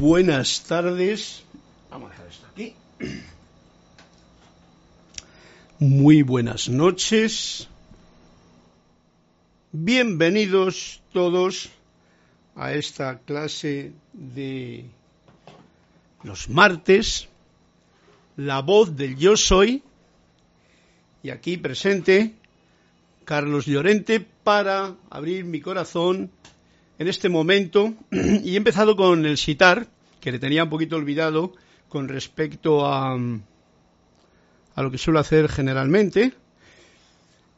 buenas tardes. Vamos a dejar esto aquí. Muy buenas noches. Bienvenidos todos a esta clase de los martes, la voz del yo soy, y aquí presente Carlos Llorente para abrir mi corazón en este momento y he empezado con el sitar, que le tenía un poquito olvidado con respecto a, a lo que suelo hacer generalmente,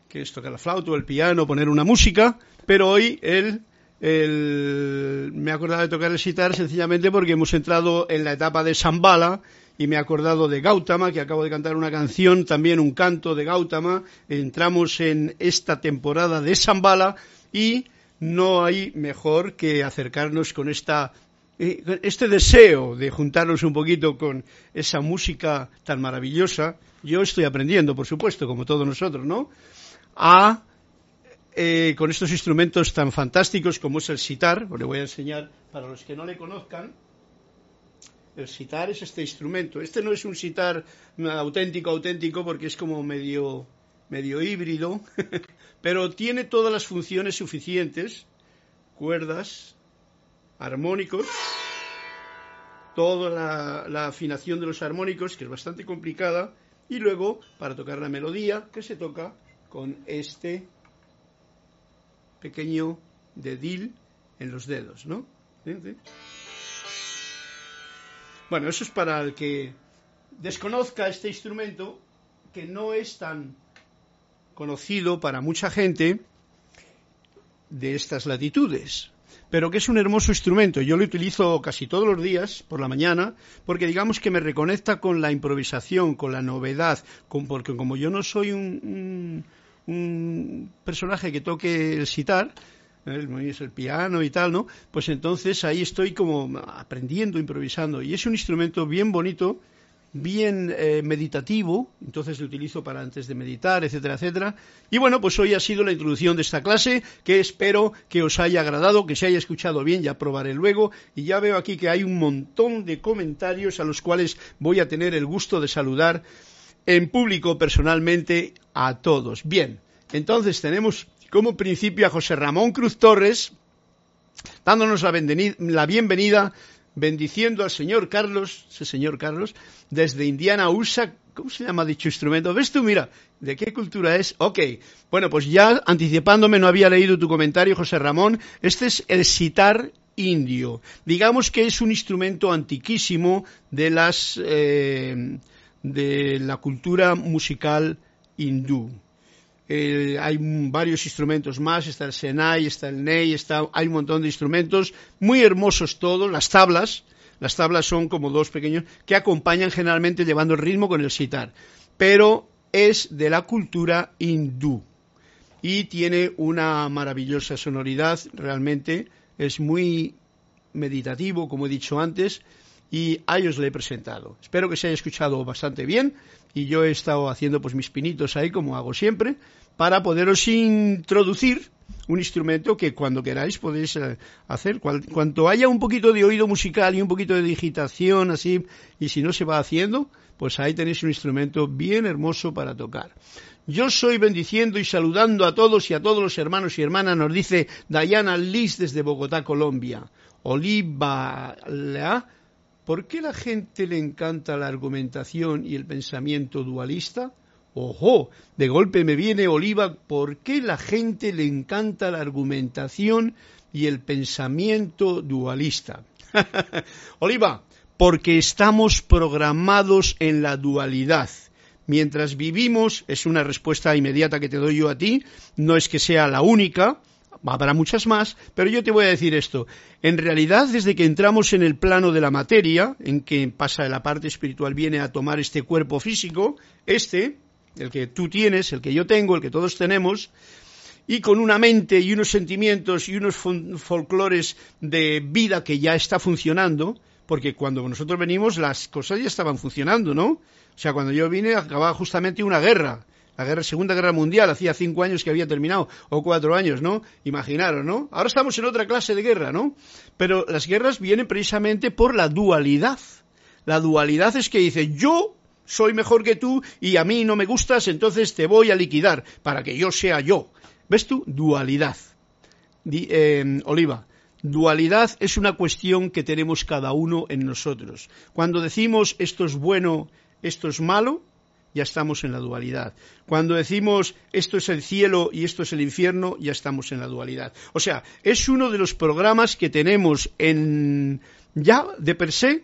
que es tocar la flauta o el piano, poner una música, pero hoy él, me he acordado de tocar el sitar sencillamente porque hemos entrado en la etapa de Sambala y me he acordado de Gautama, que acabo de cantar una canción, también un canto de Gautama, entramos en esta temporada de Sambala y no hay mejor que acercarnos con esta eh, este deseo de juntarnos un poquito con esa música tan maravillosa, yo estoy aprendiendo, por supuesto, como todos nosotros, ¿no? A eh, con estos instrumentos tan fantásticos como es el sitar, os le voy a enseñar para los que no le conozcan. El sitar es este instrumento. Este no es un sitar auténtico, auténtico, porque es como medio medio híbrido, pero tiene todas las funciones suficientes, cuerdas, armónicos, toda la, afinación de los armónicos, que es bastante complicada, y luego para tocar la melodía, que se toca con este pequeño dedil en los dedos, ¿no? Bueno, eso es para el que desconozca este instrumento, que no es tan conocido para mucha gente de estas latitudes, pero que es un hermoso instrumento. Yo lo utilizo casi todos los días por la mañana porque digamos que me reconecta con la improvisación, con la novedad, porque como yo no soy un, personaje que toque el sitar, el, el piano y tal, ¿no? Pues entonces ahí estoy como aprendiendo, improvisando. Y es un instrumento bien bonito bien eh, meditativo, entonces lo utilizo para antes de meditar, etcétera, etcétera. Y bueno, pues hoy ha sido la introducción de esta clase, que espero que os haya agradado, que se haya escuchado bien, ya probaré luego. Y ya veo aquí que hay un montón de comentarios a los cuales voy a tener el gusto de saludar en público personalmente a todos. Bien, entonces tenemos como principio a José Ramón Cruz Torres, dándonos la bienvenida bendiciendo al señor Carlos, ese señor Carlos, desde Indiana USA. ¿Cómo se llama dicho instrumento? ¿Ves tú? Mira, ¿de qué cultura es? Ok. Bueno, pues ya anticipándome, no había leído tu comentario, José Ramón. Este es el sitar indio. Digamos que es un instrumento antiquísimo de las eh, de la cultura musical hindú. Eh, hay varios instrumentos más, está el Senai, está el Ney, está, hay un montón de instrumentos, muy hermosos todos, las tablas, las tablas son como dos pequeños, que acompañan generalmente llevando el ritmo con el sitar, pero es de la cultura hindú y tiene una maravillosa sonoridad, realmente es muy meditativo, como he dicho antes, y a ellos le he presentado. Espero que se haya escuchado bastante bien y yo he estado haciendo pues mis pinitos ahí como hago siempre para poderos introducir un instrumento que cuando queráis podéis eh, hacer. Cuanto haya un poquito de oído musical y un poquito de digitación así, y si no se va haciendo, pues ahí tenéis un instrumento bien hermoso para tocar. Yo soy bendiciendo y saludando a todos y a todos los hermanos y hermanas, nos dice Diana Liz desde Bogotá, Colombia. Oliva, ¿por qué la gente le encanta la argumentación y el pensamiento dualista? Ojo, de golpe me viene Oliva, ¿por qué la gente le encanta la argumentación y el pensamiento dualista? Oliva, porque estamos programados en la dualidad. Mientras vivimos, es una respuesta inmediata que te doy yo a ti, no es que sea la única, habrá muchas más, pero yo te voy a decir esto. En realidad, desde que entramos en el plano de la materia, en que pasa la parte espiritual, viene a tomar este cuerpo físico, este, el que tú tienes, el que yo tengo, el que todos tenemos, y con una mente y unos sentimientos y unos folclores de vida que ya está funcionando, porque cuando nosotros venimos las cosas ya estaban funcionando, ¿no? O sea, cuando yo vine acababa justamente una guerra, la guerra, Segunda Guerra Mundial, hacía cinco años que había terminado, o cuatro años, ¿no? Imaginaros, ¿no? Ahora estamos en otra clase de guerra, ¿no? Pero las guerras vienen precisamente por la dualidad. La dualidad es que dice, yo soy mejor que tú y a mí no me gustas, entonces te voy a liquidar para que yo sea yo. ¿Ves tú? Dualidad. Eh, Oliva, dualidad es una cuestión que tenemos cada uno en nosotros. Cuando decimos esto es bueno, esto es malo, ya estamos en la dualidad. Cuando decimos esto es el cielo y esto es el infierno, ya estamos en la dualidad. O sea, es uno de los programas que tenemos en ya de per se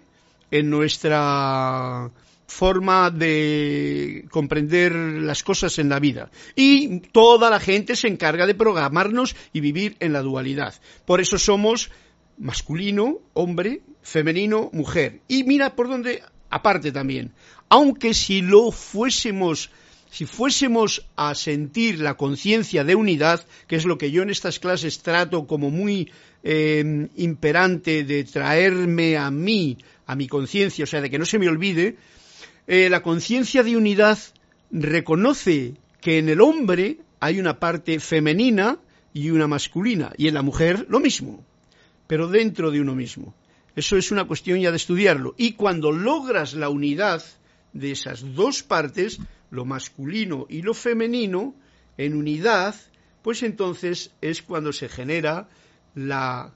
en nuestra forma de comprender las cosas en la vida. Y toda la gente se encarga de programarnos y vivir en la dualidad. Por eso somos masculino, hombre, femenino, mujer. Y mira por dónde, aparte también, aunque si lo fuésemos si fuésemos a sentir la conciencia de unidad, que es lo que yo en estas clases trato como muy eh, imperante de traerme a mí, a mi conciencia, o sea, de que no se me olvide, eh, la conciencia de unidad reconoce que en el hombre hay una parte femenina y una masculina, y en la mujer lo mismo, pero dentro de uno mismo. Eso es una cuestión ya de estudiarlo. Y cuando logras la unidad, de esas dos partes, lo masculino y lo femenino, en unidad, pues entonces es cuando se genera la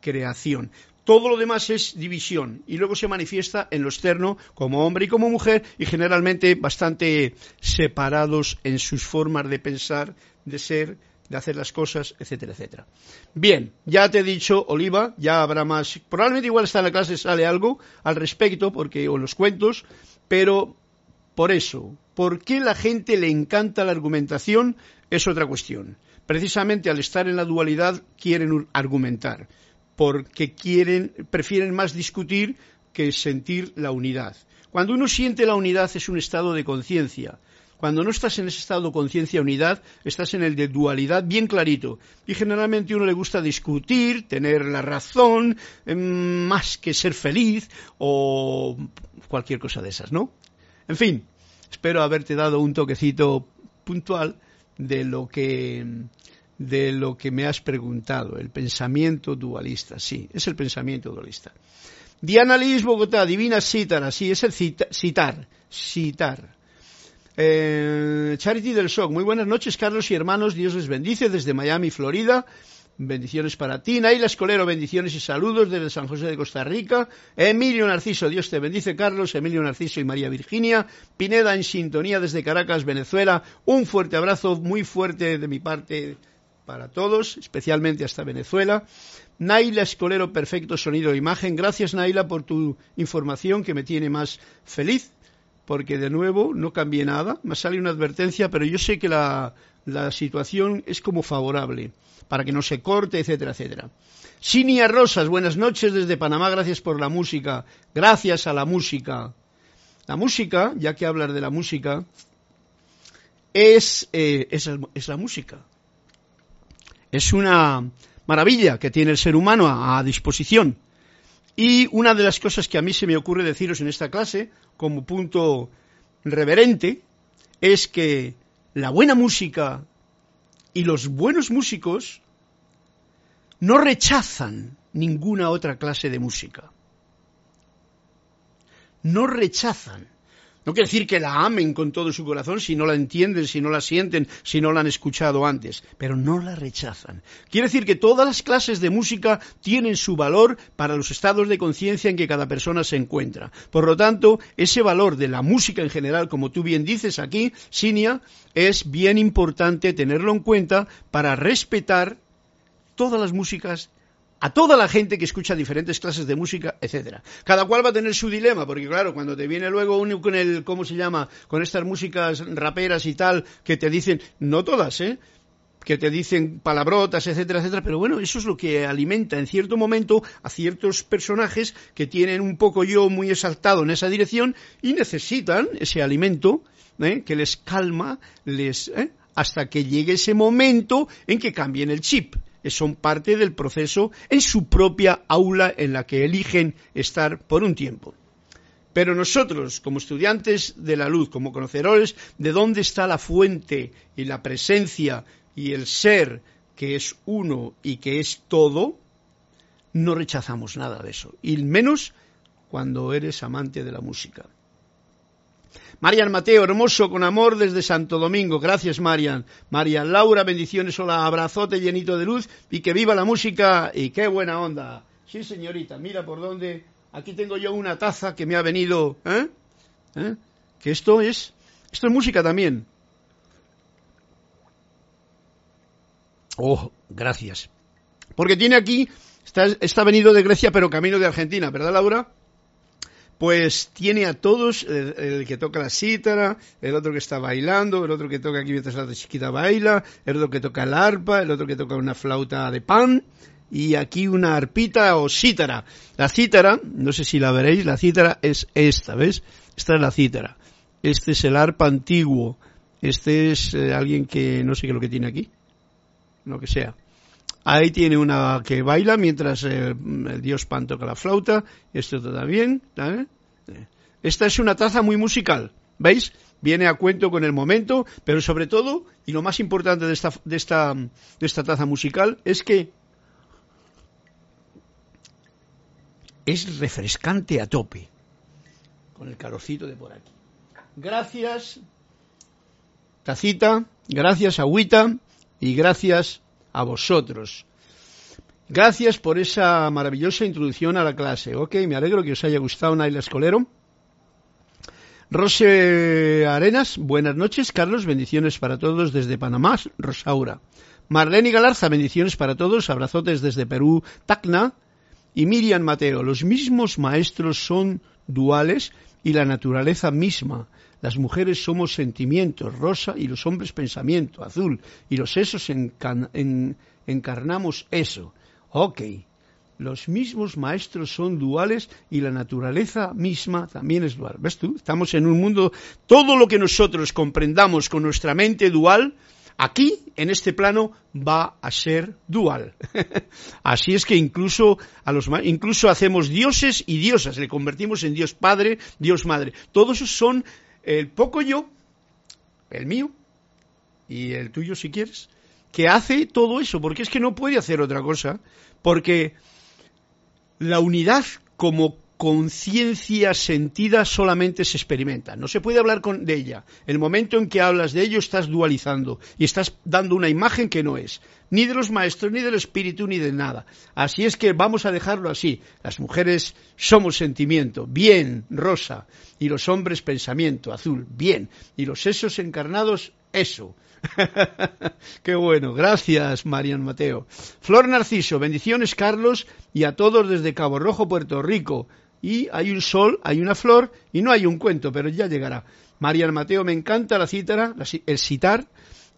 creación. Todo lo demás es división y luego se manifiesta en lo externo como hombre y como mujer y generalmente bastante separados en sus formas de pensar, de ser, de hacer las cosas, etcétera, etcétera. Bien, ya te he dicho, Oliva, ya habrá más. Probablemente igual está en la clase sale algo al respecto, porque o los cuentos, pero por eso, ¿por qué la gente le encanta la argumentación? Es otra cuestión. Precisamente al estar en la dualidad quieren argumentar, porque quieren, prefieren más discutir que sentir la unidad. Cuando uno siente la unidad es un estado de conciencia. Cuando no estás en ese estado de conciencia unidad, estás en el de dualidad bien clarito. Y generalmente uno le gusta discutir, tener la razón, em, más que ser feliz o cualquier cosa de esas, ¿no? En fin, espero haberte dado un toquecito puntual de lo que de lo que me has preguntado, el pensamiento dualista. Sí, es el pensamiento dualista. Diana Liz, Bogotá, Divina Cítara, sí, es el citar, citar. Eh, Charity del Shock, muy buenas noches, Carlos y hermanos, Dios les bendice desde Miami, Florida. Bendiciones para ti. Naila Escolero, bendiciones y saludos desde San José de Costa Rica. Emilio Narciso, Dios te bendice, Carlos. Emilio Narciso y María Virginia. Pineda en sintonía desde Caracas, Venezuela. Un fuerte abrazo, muy fuerte de mi parte para todos, especialmente hasta Venezuela. Naila Escolero, perfecto sonido e imagen. Gracias, Naila, por tu información que me tiene más feliz porque de nuevo no cambié nada, me sale una advertencia, pero yo sé que la, la situación es como favorable, para que no se corte, etcétera, etcétera. Sinia Rosas, buenas noches desde Panamá, gracias por la música, gracias a la música. La música, ya que hablas de la música, es, eh, es, es, la música. Es una maravilla que tiene el ser humano a, disposición. Y una de las cosas que a mí se me ocurre deciros en esta clase, como punto reverente, es que la buena música y los buenos músicos no rechazan ninguna otra clase de música. No rechazan no quiere decir que la amen con todo su corazón si no la entienden, si no la sienten, si no la han escuchado antes, pero no la rechazan. Quiere decir que todas las clases de música tienen su valor para los estados de conciencia en que cada persona se encuentra. Por lo tanto, ese valor de la música en general, como tú bien dices aquí, Sinia, es bien importante tenerlo en cuenta para respetar todas las músicas a toda la gente que escucha diferentes clases de música, etcétera. Cada cual va a tener su dilema, porque claro, cuando te viene luego uno con el, ¿cómo se llama? Con estas músicas raperas y tal, que te dicen, no todas, ¿eh? que te dicen palabrotas, etcétera, etcétera, pero bueno, eso es lo que alimenta en cierto momento a ciertos personajes que tienen un poco yo muy exaltado en esa dirección y necesitan ese alimento ¿eh? que les calma, les ¿eh? hasta que llegue ese momento en que cambien el chip son parte del proceso en su propia aula en la que eligen estar por un tiempo. Pero nosotros, como estudiantes de la luz, como conocedores de dónde está la fuente y la presencia y el ser que es uno y que es todo, no rechazamos nada de eso, y menos cuando eres amante de la música. Marian Mateo, hermoso, con amor desde Santo Domingo. Gracias, Marian. Marian Laura, bendiciones, hola, abrazote llenito de luz y que viva la música y qué buena onda. Sí, señorita, mira por dónde. Aquí tengo yo una taza que me ha venido. ¿eh? ¿Eh? Que esto es. Esto es música también. Oh, gracias. Porque tiene aquí. Está, está venido de Grecia, pero camino de Argentina, ¿verdad, Laura? Pues tiene a todos, el, que toca la cítara, el otro que está bailando, el otro que toca aquí mientras la chiquita baila, el otro que toca el arpa, el otro que toca una flauta de pan, y aquí una arpita o cítara. La cítara, no sé si la veréis, la cítara es esta, ¿ves? Esta es la cítara. Este es el arpa antiguo. Este es eh, alguien que no sé qué es lo que tiene aquí. Lo que sea. Ahí tiene una que baila mientras el, dios Pan toca la flauta. Esto también. Esta es una taza muy musical. ¿Veis? Viene a cuento con el momento, pero sobre todo, y lo más importante de esta, de esta taza musical, es que es refrescante a tope. Con el calorcito de por aquí. Gracias, tacita, gracias, agüita, y gracias a vosotros. Gracias por esa maravillosa introducción a la clase. Ok, me alegro que os haya gustado Naila Escolero. Rose Arenas, buenas noches. Carlos, bendiciones para todos desde Panamá. Rosaura. Marlene Galarza, bendiciones para todos. Abrazotes desde Perú. Tacna. Y Miriam Mateo, los mismos maestros son duales y la naturaleza misma. Las mujeres somos sentimientos, rosa, y los hombres pensamiento, azul, y los esos encarnamos eso. Ok, los mismos maestros son duales y la naturaleza misma también es dual. ¿Ves tú? Estamos en un mundo, todo lo que nosotros comprendamos con nuestra mente dual, aquí, en este plano, va a ser dual. Así es que incluso, a los, incluso hacemos dioses y diosas, le convertimos en Dios Padre, Dios Madre. Todos esos son el poco yo, el mío y el tuyo si quieres, que hace todo eso, porque es que no puede hacer otra cosa, porque la unidad como conciencia sentida solamente se experimenta. No se puede hablar con, de ella. El momento en que hablas de ello estás dualizando y estás dando una imagen que no es. Ni de los maestros, ni del espíritu, ni de nada. Así es que vamos a dejarlo así. Las mujeres somos sentimiento, bien, rosa. Y los hombres pensamiento, azul, bien. Y los sesos encarnados, eso. Qué bueno, gracias Marian Mateo. Flor Narciso, bendiciones Carlos y a todos desde Cabo Rojo, Puerto Rico y hay un sol, hay una flor y no hay un cuento, pero ya llegará. María Mateo, me encanta la cítara, el citar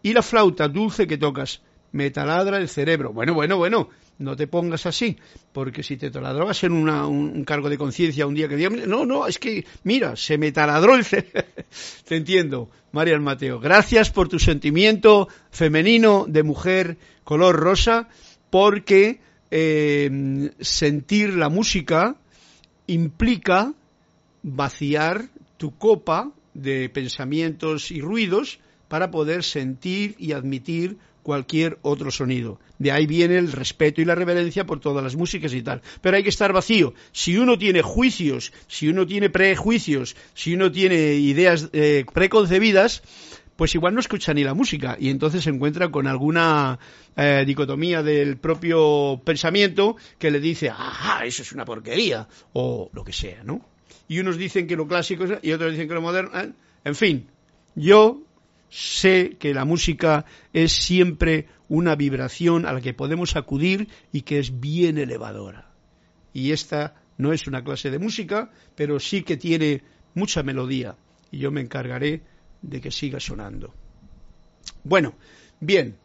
y la flauta dulce que tocas. Me taladra el cerebro. Bueno, bueno, bueno, no te pongas así, porque si te taladra va a ser un, cargo de conciencia un día que diga, no, no, es que, mira, se me taladró el cerebro. te entiendo, María Mateo. Gracias por tu sentimiento femenino de mujer color rosa, porque eh, sentir la música implica vaciar tu copa de pensamientos y ruidos para poder sentir y admitir cualquier otro sonido. De ahí viene el respeto y la reverencia por todas las músicas y tal. Pero hay que estar vacío. Si uno tiene juicios, si uno tiene prejuicios, si uno tiene ideas eh, preconcebidas, pues igual no escucha ni la música y entonces se encuentra con alguna eh, dicotomía del propio pensamiento que le dice, ah, eso es una porquería, o lo que sea, ¿no? Y unos dicen que lo clásico es, y otros dicen que lo moderno. ¿eh? En fin, yo sé que la música es siempre una vibración a la que podemos acudir y que es bien elevadora. Y esta no es una clase de música, pero sí que tiene mucha melodía. Y yo me encargaré de que siga sonando. Bueno, bien,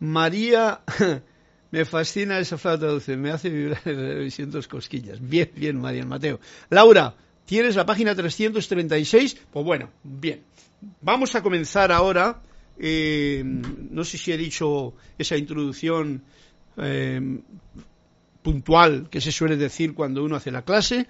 María, me fascina esa flauta dulce, me hace vibrar siento cosquillas. Bien, bien, María Mateo. Laura, ¿tienes la página 336? Pues bueno, bien. Vamos a comenzar ahora. Eh, no sé si he dicho esa introducción eh, puntual que se suele decir cuando uno hace la clase.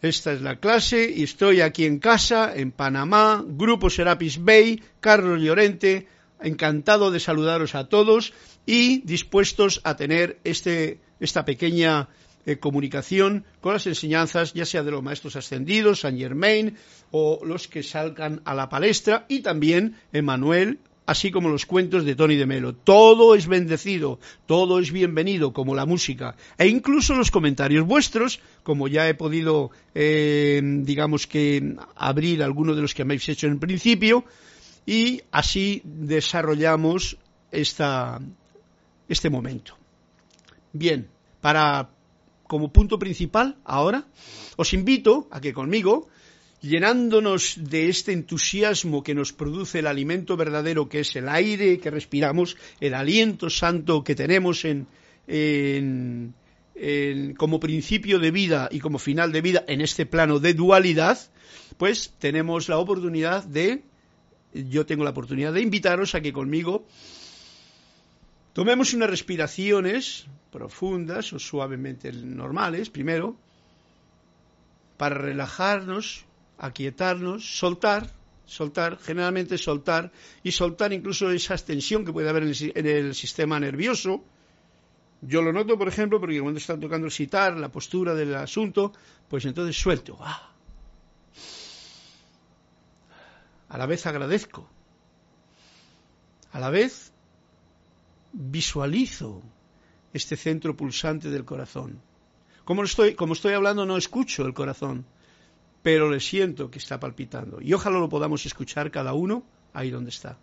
Esta es la clase y estoy aquí en casa, en Panamá, Grupo Serapis Bay, Carlos Llorente, encantado de saludaros a todos y dispuestos a tener este, esta pequeña eh, comunicación con las enseñanzas, ya sea de los maestros ascendidos, Saint Germain, o los que salgan a la palestra, y también Emanuel así como los cuentos de Tony de Melo. Todo es bendecido, todo es bienvenido, como la música, e incluso los comentarios vuestros, como ya he podido, eh, digamos que, abrir algunos de los que me habéis hecho en principio, y así desarrollamos esta, este momento. Bien, para como punto principal ahora, os invito a que conmigo llenándonos de este entusiasmo que nos produce el alimento verdadero, que es el aire que respiramos, el aliento santo que tenemos como principio de vida y como final de vida en este plano de dualidad, pues tenemos la oportunidad de, yo tengo la oportunidad de invitaros a que conmigo tomemos unas respiraciones profundas o suavemente normales, primero, para relajarnos aquietarnos, soltar, soltar, generalmente soltar, y soltar incluso esa tensión que puede haber en el, sistema nervioso. Yo lo noto, por ejemplo, porque cuando están tocando el citar, la postura del asunto, pues entonces suelto. ¡Ah! A la vez agradezco. A la vez visualizo este centro pulsante del corazón. Como estoy, como estoy hablando, no escucho el corazón, pero le siento que está palpitando. Y ojalá lo podamos escuchar cada uno ahí donde está.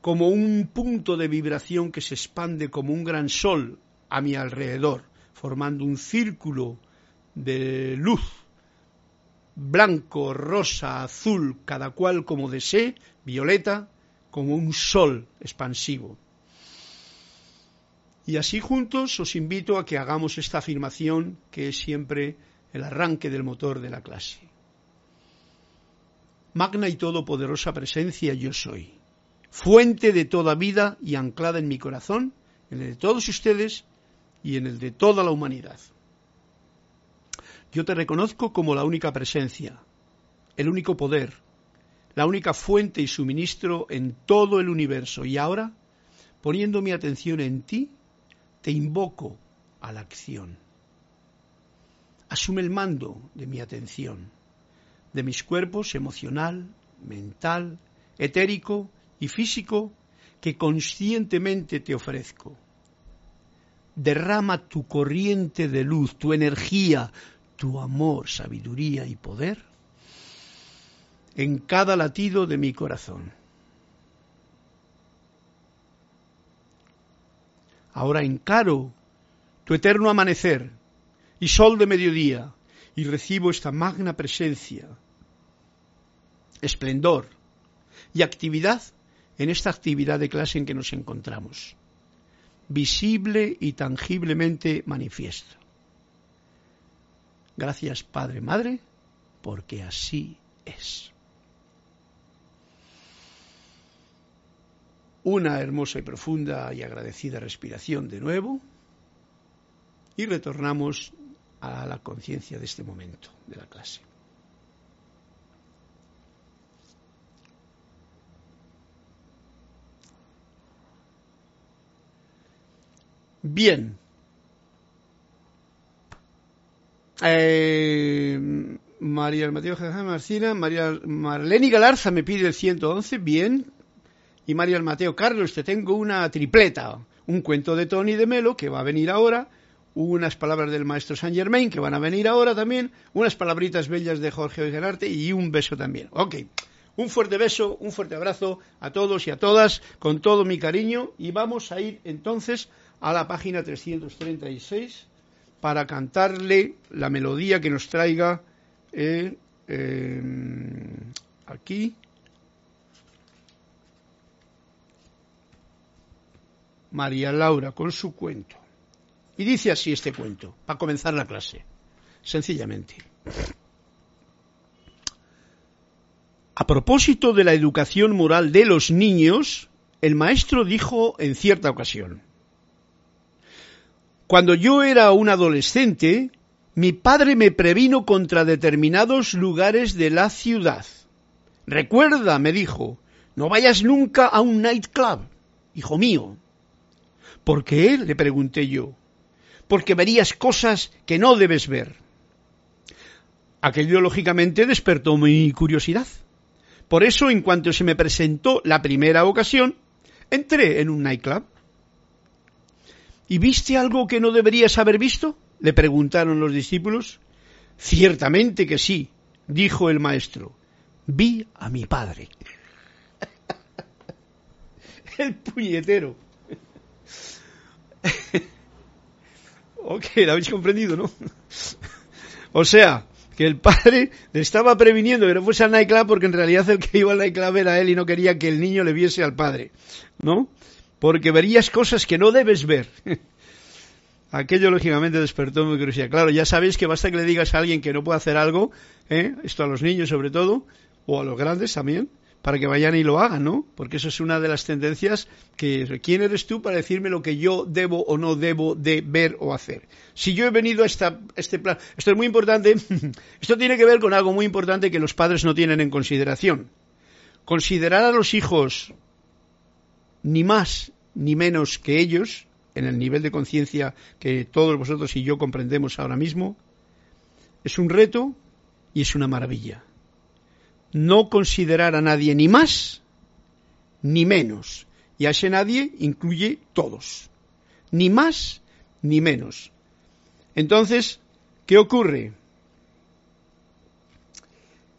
Como un punto de vibración que se expande como un gran sol a mi alrededor, formando un círculo de luz, blanco, rosa, azul, cada cual como desee, violeta, como un sol expansivo. Y así juntos os invito a que hagamos esta afirmación que es siempre el arranque del motor de la clase. Magna y todopoderosa presencia yo soy, fuente de toda vida y anclada en mi corazón, en el de todos ustedes y en el de toda la humanidad. Yo te reconozco como la única presencia, el único poder, la única fuente y suministro en todo el universo. Y ahora, poniendo mi atención en ti, te invoco a la acción asume el mando de mi atención, de mis cuerpos emocional, mental, etérico y físico que conscientemente te ofrezco. Derrama tu corriente de luz, tu energía, tu amor, sabiduría y poder en cada latido de mi corazón. Ahora encaro tu eterno amanecer y sol de mediodía y recibo esta magna presencia, esplendor y actividad en esta actividad de clase en que nos encontramos, visible y tangiblemente manifiesto. Gracias Padre, Madre, porque así es. Una hermosa y profunda y agradecida respiración de nuevo y retornamos a la conciencia de este momento de la clase. Bien. Eh, María Mateo Marcina, María Marlene Galarza me pide el 111, bien. Y María Mateo Carlos, te tengo una tripleta, un cuento de Tony de Melo que va a venir ahora, unas palabras del maestro Saint Germain que van a venir ahora también, unas palabritas bellas de Jorge Gerarte y un beso también. Ok, un fuerte beso, un fuerte abrazo a todos y a todas, con todo mi cariño, y vamos a ir entonces a la página 336 para cantarle la melodía que nos traiga eh, em, aquí. María Laura con su cuento. Y dice así este cuento, para comenzar la clase, sencillamente. A propósito de la educación moral de los niños, el maestro dijo en cierta ocasión, Cuando yo era un adolescente, mi padre me previno contra determinados lugares de la ciudad. Recuerda, me dijo, no vayas nunca a un nightclub, hijo mío. ¿Por qué? le pregunté yo porque verías cosas que no debes ver. Aquello lógicamente despertó mi curiosidad. Por eso, en cuanto se me presentó la primera ocasión, entré en un nightclub. ¿Y viste algo que no deberías haber visto? le preguntaron los discípulos. Ciertamente que sí, dijo el maestro. Vi a mi padre. el puñetero. Ok, lo habéis comprendido, ¿no? o sea, que el padre le estaba previniendo que no fuese al nightclub porque en realidad el que iba al nightclub era él y no quería que el niño le viese al padre, ¿no? Porque verías cosas que no debes ver. Aquello lógicamente despertó mi curiosidad. Claro, ya sabéis que basta que le digas a alguien que no puede hacer algo, ¿eh? esto a los niños sobre todo, o a los grandes también, para que vayan y lo hagan, ¿no? Porque eso es una de las tendencias que ¿quién eres tú para decirme lo que yo debo o no debo de ver o hacer? Si yo he venido a esta, este plan, esto es muy importante, esto tiene que ver con algo muy importante que los padres no tienen en consideración. Considerar a los hijos ni más ni menos que ellos, en el nivel de conciencia que todos vosotros y yo comprendemos ahora mismo, es un reto y es una maravilla no considerar a nadie ni más ni menos. Y a ese nadie incluye todos. Ni más ni menos. Entonces, ¿qué ocurre?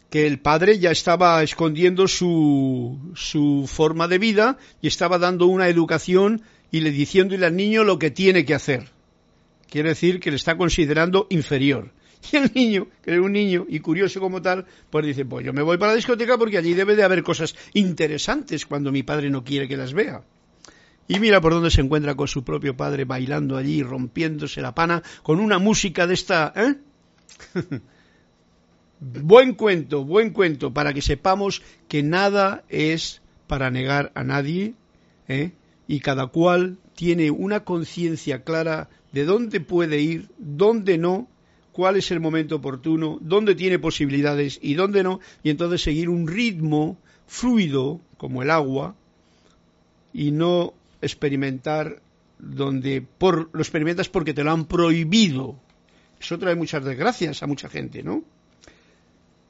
Que el padre ya estaba escondiendo su, su forma de vida y estaba dando una educación y le diciéndole al niño lo que tiene que hacer. Quiere decir que le está considerando inferior. Y el niño, que es un niño y curioso como tal, pues dice, pues yo me voy para la discoteca porque allí debe de haber cosas interesantes cuando mi padre no quiere que las vea. Y mira por dónde se encuentra con su propio padre bailando allí, rompiéndose la pana, con una música de esta... ¿eh? buen cuento, buen cuento, para que sepamos que nada es para negar a nadie, ¿eh? y cada cual tiene una conciencia clara de dónde puede ir, dónde no, cuál es el momento oportuno, dónde tiene posibilidades y dónde no, y entonces seguir un ritmo fluido como el agua y no experimentar donde por, lo experimentas porque te lo han prohibido. Eso trae muchas desgracias a mucha gente, ¿no?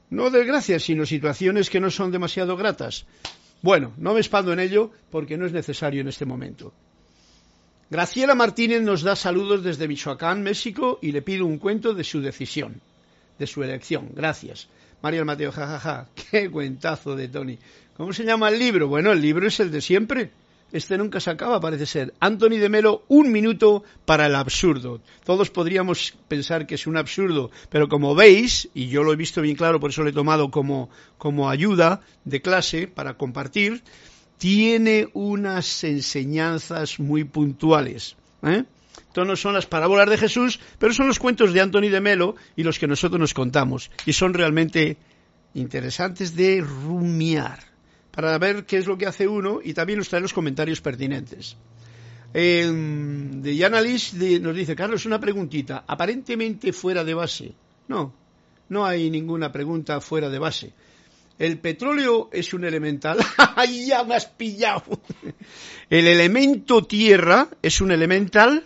No desgracias, sino situaciones que no son demasiado gratas. Bueno, no me expando en ello porque no es necesario en este momento. Graciela Martínez nos da saludos desde Michoacán, México, y le pide un cuento de su decisión, de su elección. Gracias. Mario Mateo, jajaja, qué cuentazo de Tony. ¿Cómo se llama el libro? Bueno, el libro es el de siempre. Este nunca se acaba, parece ser. Anthony de Melo, un minuto para el absurdo. Todos podríamos pensar que es un absurdo, pero como veis, y yo lo he visto bien claro, por eso lo he tomado como, como ayuda de clase para compartir, tiene unas enseñanzas muy puntuales. ¿eh? No son las parábolas de Jesús, pero son los cuentos de Anthony de Melo y los que nosotros nos contamos. Y son realmente interesantes de rumiar para ver qué es lo que hace uno y también nos trae los comentarios pertinentes. de Yana nos dice, Carlos, una preguntita, aparentemente fuera de base. No, no hay ninguna pregunta fuera de base. El petróleo es un elemental. ¡Ay, ya me has pillado! El elemento tierra es un elemental.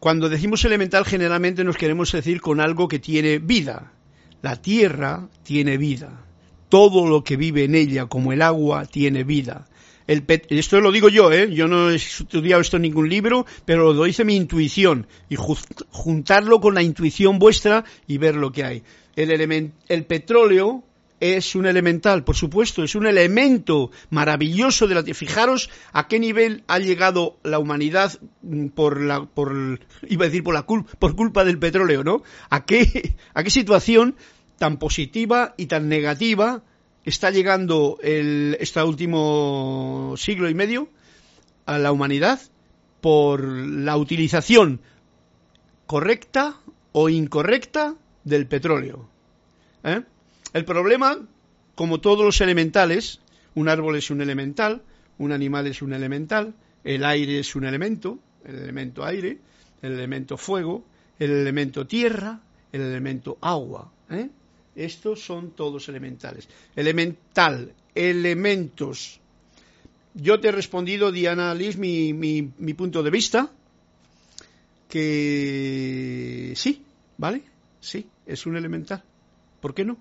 Cuando decimos elemental, generalmente nos queremos decir con algo que tiene vida. La tierra tiene vida todo lo que vive en ella, como el agua, tiene vida. esto lo digo yo, ¿eh? yo no he estudiado esto en ningún libro, pero lo dice mi intuición, y juntarlo con la intuición vuestra y ver lo que hay. El, el petróleo es un elemental, por supuesto, es un elemento maravilloso de la Fijaros a qué nivel ha llegado la humanidad por la, por, iba a decir por la por culpa del petróleo, ¿no? A qué, a qué situación tan positiva y tan negativa está llegando el, este último siglo y medio a la humanidad por la utilización correcta o incorrecta del petróleo. ¿eh? El problema, como todos los elementales, un árbol es un elemental, un animal es un elemental, el aire es un elemento, el elemento aire, el elemento fuego, el elemento tierra, el elemento agua. ¿eh? Estos son todos elementales. Elemental, elementos. Yo te he respondido, Diana Liz, mi, mi, mi punto de vista, que sí, ¿vale? Sí, es un elemental. ¿Por qué no?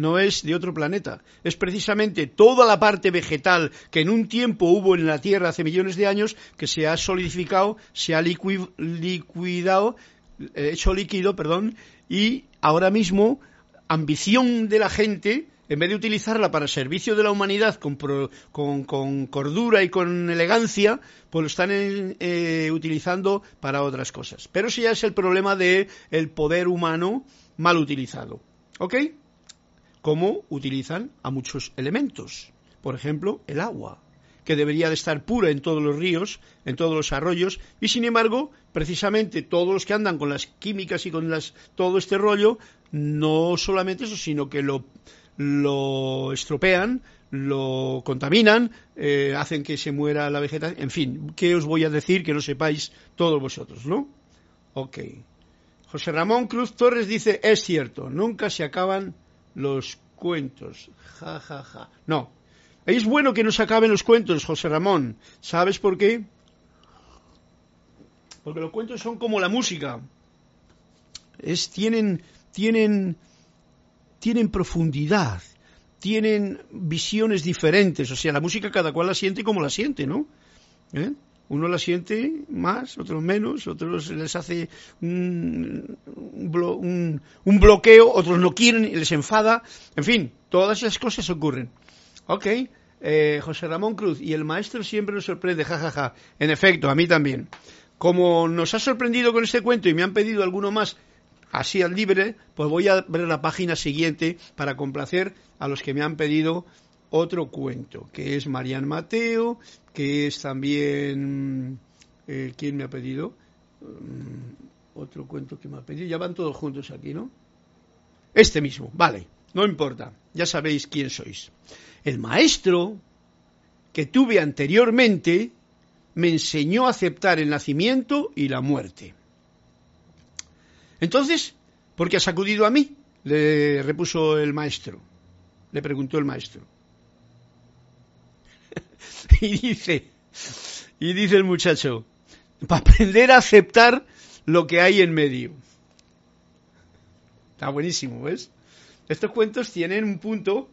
No es de otro planeta. Es precisamente toda la parte vegetal que en un tiempo hubo en la Tierra hace millones de años que se ha solidificado, se ha liquidado, eh, hecho líquido, perdón, y ahora mismo ambición de la gente, en vez de utilizarla para servicio de la humanidad con, cordura y con elegancia, pues lo están eh, utilizando para otras cosas. Pero ese ya es el problema del poder humano mal utilizado. ¿Ok? Como utilizan a muchos elementos. Por ejemplo, el agua, que debería de estar pura en todos los ríos, en todos los arroyos, y sin embargo, precisamente todos los que andan con las químicas y con las, todo este rollo, no solamente eso, sino que lo, lo estropean, lo contaminan, eh, hacen que se muera la vegetación, en fin, ¿qué os voy a decir que no sepáis todos vosotros, no? Ok. José Ramón Cruz Torres dice, es cierto, nunca se acaban los cuentos. Ja, ja, ja. No. Es bueno que no se acaben los cuentos, José Ramón. ¿Sabes por qué? Porque los cuentos son como la música. Es, tienen, tienen, tienen profundidad, tienen visiones diferentes. O sea, la música cada cual la siente como la siente, ¿no? ¿Eh? Uno la siente más, otros menos, otros les hace un, un, bloqueo, otros no quieren y les enfada. En fin, todas esas cosas ocurren. Ok, eh, José Ramón Cruz, y el maestro siempre nos sorprende, jajaja. Ja, ja. En efecto, a mí también. Como nos ha sorprendido con este cuento y me han pedido alguno más así al libre, pues voy a ver la página siguiente para complacer a los que me han pedido otro cuento, que es Marian Mateo, que es también... Eh, ¿Quién me ha pedido? Mm, otro cuento que me ha pedido. Ya van todos juntos aquí, ¿no? Este mismo, vale, no importa, ya sabéis quién sois. El maestro que tuve anteriormente me enseñó a aceptar el nacimiento y la muerte. Entonces, ¿por qué has acudido a mí? Le repuso el maestro. Le preguntó el maestro. y dice, y dice el muchacho, para aprender a aceptar lo que hay en medio. Está buenísimo, ¿ves? Estos cuentos tienen un punto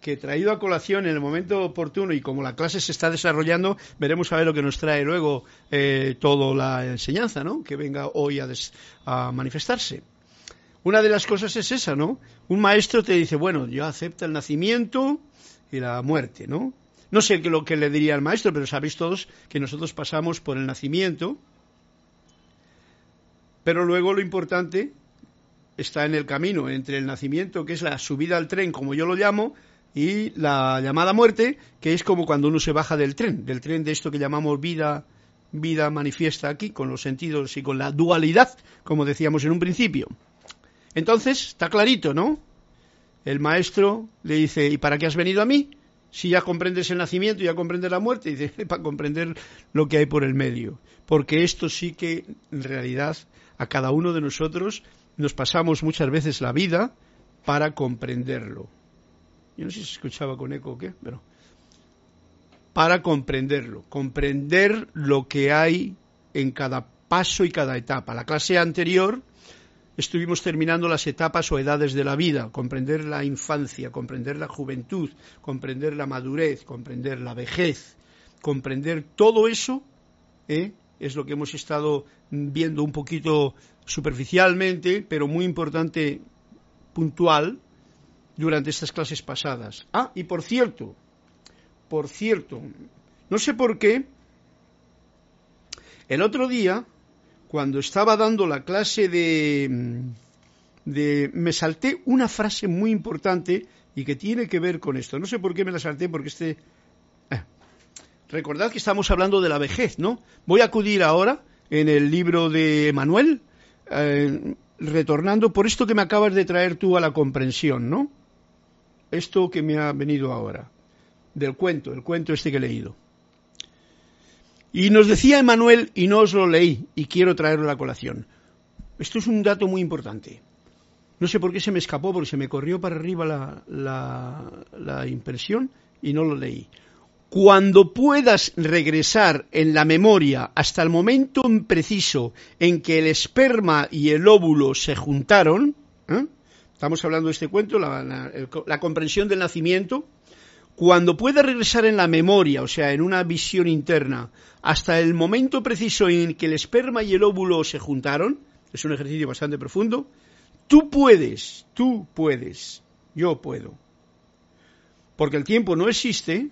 que traído a colación en el momento oportuno y como la clase se está desarrollando, veremos a ver lo que nos trae luego eh, toda la enseñanza, ¿no? Que venga hoy a, a manifestarse. Una de las cosas es esa, ¿no? Un maestro te dice, bueno, yo acepto el nacimiento y la muerte, ¿no? No sé lo que le diría al maestro, pero sabéis todos que nosotros pasamos por el nacimiento, pero luego lo importante está en el camino entre el nacimiento, que es la subida al tren, como yo lo llamo, y la llamada muerte, que es como cuando uno se baja del tren, del tren de esto que llamamos vida, vida manifiesta aquí, con los sentidos y con la dualidad, como decíamos en un principio. Entonces, está clarito, ¿no? El maestro le dice, ¿y para qué has venido a mí? Si ya comprendes el nacimiento, ya comprendes la muerte, y dice, para comprender lo que hay por el medio. Porque esto sí que, en realidad, a cada uno de nosotros nos pasamos muchas veces la vida para comprenderlo. Yo no sé si se escuchaba con eco o qué, pero para comprenderlo, comprender lo que hay en cada paso y cada etapa. La clase anterior estuvimos terminando las etapas o edades de la vida, comprender la infancia, comprender la juventud, comprender la madurez, comprender la vejez, comprender todo eso, ¿eh? es lo que hemos estado viendo un poquito superficialmente, pero muy importante, puntual, durante estas clases pasadas. Ah, y por cierto, por cierto, no sé por qué, el otro día, cuando estaba dando la clase de, de me salté una frase muy importante y que tiene que ver con esto. No sé por qué me la salté, porque este... Eh, recordad que estamos hablando de la vejez, ¿no? Voy a acudir ahora en el libro de Manuel, eh, retornando por esto que me acabas de traer tú a la comprensión, ¿no? Esto que me ha venido ahora, del cuento, el cuento este que he leído. Y nos decía Emanuel, y no os lo leí, y quiero traerlo a la colación. Esto es un dato muy importante. No sé por qué se me escapó, porque se me corrió para arriba la, la, la impresión y no lo leí cuando puedas regresar en la memoria hasta el momento preciso en que el esperma y el óvulo se juntaron, ¿eh? estamos hablando de este cuento, la, la, comprensión del nacimiento, cuando puedas regresar en la memoria, o sea, en una visión interna, hasta el momento preciso en que el esperma y el óvulo se juntaron, es un ejercicio bastante profundo, tú puedes, tú puedes, yo puedo, porque el tiempo no existe,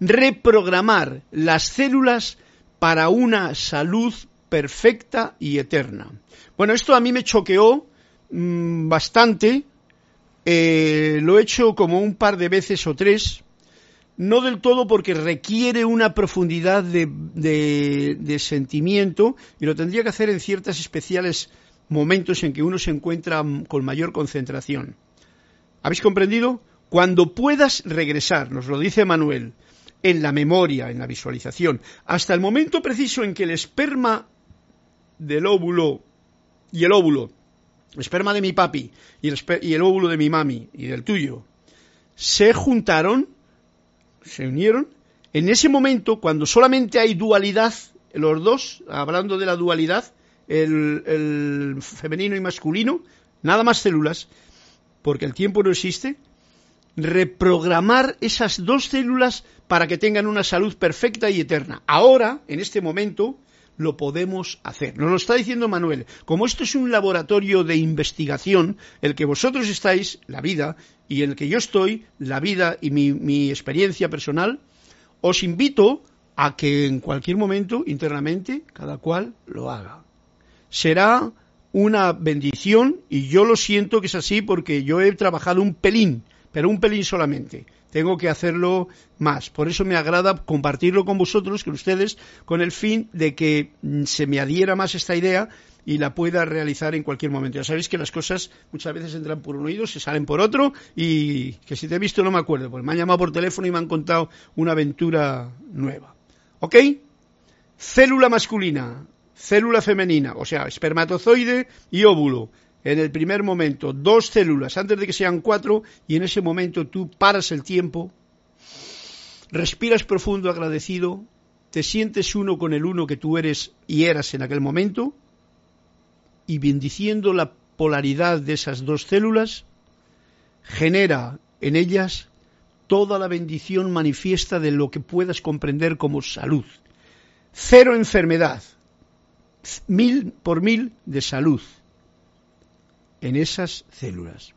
reprogramar las células para una salud perfecta y eterna. Bueno, esto a mí me choqueó mmm, bastante, eh, lo he hecho como un par de veces o tres, no del todo porque requiere una profundidad de, de, de sentimiento y lo tendría que hacer en ciertos especiales momentos en que uno se encuentra con mayor concentración. ¿Habéis comprendido? Cuando puedas regresar, nos lo dice Manuel, en la memoria, en la visualización, hasta el momento preciso en que el esperma del óvulo y el óvulo, esperma de mi papi y el, óvulo de mi mami y del tuyo, se juntaron, se unieron, en ese momento, cuando solamente hay dualidad, los dos, hablando de la dualidad, el, el femenino y masculino, nada más células, porque el tiempo no existe, reprogramar esas dos células para que tengan una salud perfecta y eterna. Ahora, en este momento, lo podemos hacer. Nos lo está diciendo Manuel. Como esto es un laboratorio de investigación, el que vosotros estáis, la vida, y el que yo estoy, la vida y mi, mi experiencia personal, os invito a que en cualquier momento, internamente, cada cual lo haga. Será una bendición y yo lo siento que es así porque yo he trabajado un pelín pero un pelín solamente. Tengo que hacerlo más. Por eso me agrada compartirlo con vosotros, con ustedes, con el fin de que mm, se me adhiera más esta idea y la pueda realizar en cualquier momento. Ya sabéis que las cosas muchas veces entran por un oído, se salen por otro y que si te he visto no me acuerdo, porque me han llamado por teléfono y me han contado una aventura nueva. ¿Ok? Célula masculina, célula femenina, o sea, espermatozoide y óvulo en el primer momento dos células antes de que sean cuatro y en ese momento tú paras el tiempo, respiras profundo agradecido, te sientes uno con el uno que tú eres y eras en aquel momento y bendiciendo la polaridad de esas dos células, genera en ellas toda la bendición manifiesta de lo que puedas comprender como salud. Cero enfermedad, mil por mil de salud en esas células.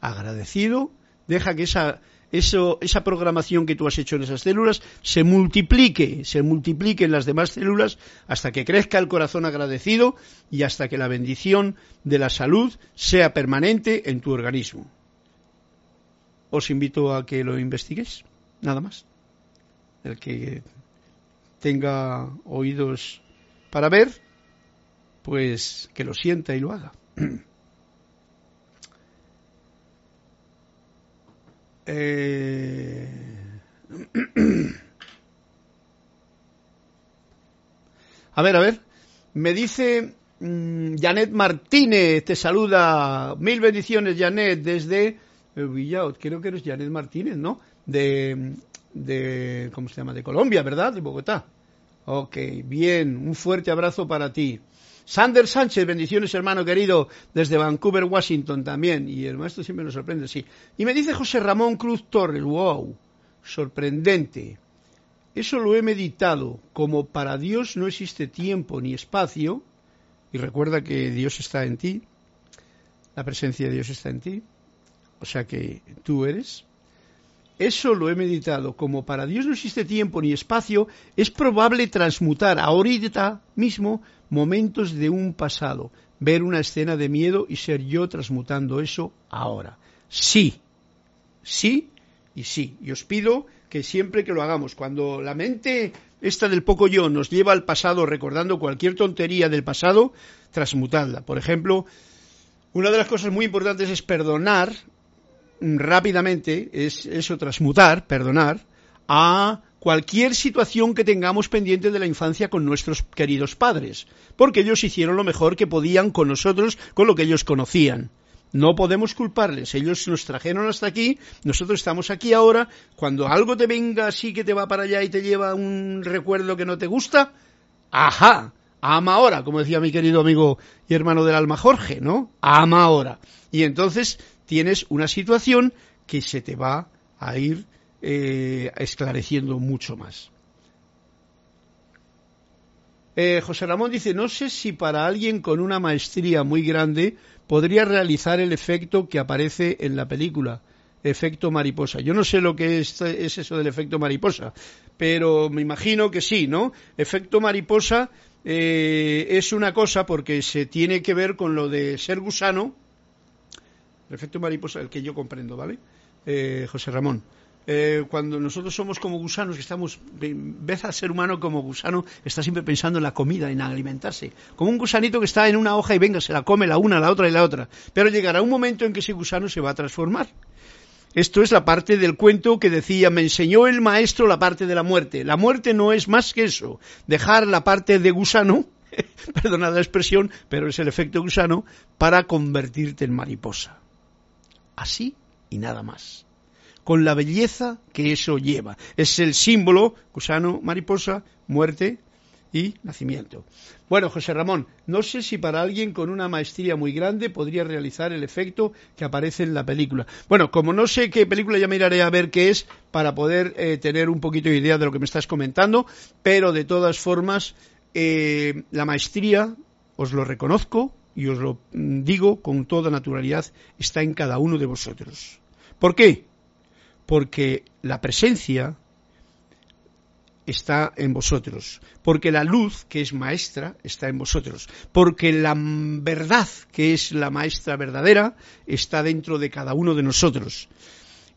Agradecido, deja que esa, esa programación que tú has hecho en esas células se multiplique, se multiplique en las demás células hasta que crezca el corazón agradecido y hasta que la bendición de la salud sea permanente en tu organismo. Os invito a que lo investiguéis, nada más. El que tenga oídos para ver, pues que lo sienta y lo haga. Eh, a ver, a ver. Me dice mm, Janet Martínez, te saluda. Mil bendiciones, Janet, desde Villaot. Creo que eres Janet Martínez, ¿no? De, de, ¿cómo se llama? De Colombia, ¿verdad? De Bogotá. Ok, bien. Un fuerte abrazo para ti. Sander Sánchez, bendiciones hermano querido, desde Vancouver, Washington también. Y el maestro siempre nos sorprende, sí. Y me dice José Ramón Cruz Torres, wow, sorprendente. Eso lo he meditado, como para Dios no existe tiempo ni espacio, y recuerda que Dios está en ti, la presencia de Dios está en ti, o sea que tú eres. Eso lo he meditado, como para Dios no existe tiempo ni espacio, es probable transmutar ahorita mismo momentos de un pasado, ver una escena de miedo y ser yo transmutando eso ahora. Sí, sí y sí. Y os pido que siempre que lo hagamos, cuando la mente esta del poco yo nos lleva al pasado recordando cualquier tontería del pasado, transmutadla. Por ejemplo, una de las cosas muy importantes es perdonar rápidamente, es eso, transmutar, perdonar, a cualquier situación que tengamos pendiente de la infancia con nuestros queridos padres, porque ellos hicieron lo mejor que podían con nosotros, con lo que ellos conocían. No podemos culparles, ellos nos trajeron hasta aquí, nosotros estamos aquí ahora, cuando algo te venga así que te va para allá y te lleva un recuerdo que no te gusta, ajá, ama ahora, como decía mi querido amigo y hermano del alma Jorge, ¿no? Ama ahora. Y entonces tienes una situación que se te va a ir eh, esclareciendo mucho más. Eh, José Ramón dice, no sé si para alguien con una maestría muy grande podría realizar el efecto que aparece en la película, efecto mariposa. Yo no sé lo que es, eso del efecto mariposa, pero me imagino que sí, ¿no? Efecto mariposa eh, es una cosa porque se tiene que ver con lo de ser gusano, efecto mariposa, el que yo comprendo, ¿vale? José Ramón. Eh, cuando nosotros somos como gusanos, que estamos, ves al ser humano como gusano, está siempre pensando en la comida, en alimentarse. Como un gusanito que está en una hoja y venga, se la come la una, la otra y la otra. Pero llegará un momento en que ese gusano se va a transformar. Esto es la parte del cuento que decía, me enseñó el maestro la parte de la muerte. La muerte no es más que eso, dejar la parte de gusano, perdonad la expresión, pero es el efecto gusano, para convertirte en mariposa. Así y nada más con la belleza que eso lleva. Es el símbolo, gusano, mariposa, muerte y nacimiento. Bueno, José Ramón, no sé si para alguien con una maestría muy grande podría realizar el efecto que aparece en la película. Bueno, como no sé qué película, ya miraré a ver qué es para poder eh, tener un poquito de idea de lo que me estás comentando, pero de todas formas, eh, la maestría, os lo reconozco y os lo mm, digo con toda naturalidad, está en cada uno de vosotros. ¿Por qué? porque la presencia está en vosotros, porque la luz, que es maestra, está en vosotros, porque la verdad, que es la maestra verdadera, está dentro de cada uno de nosotros.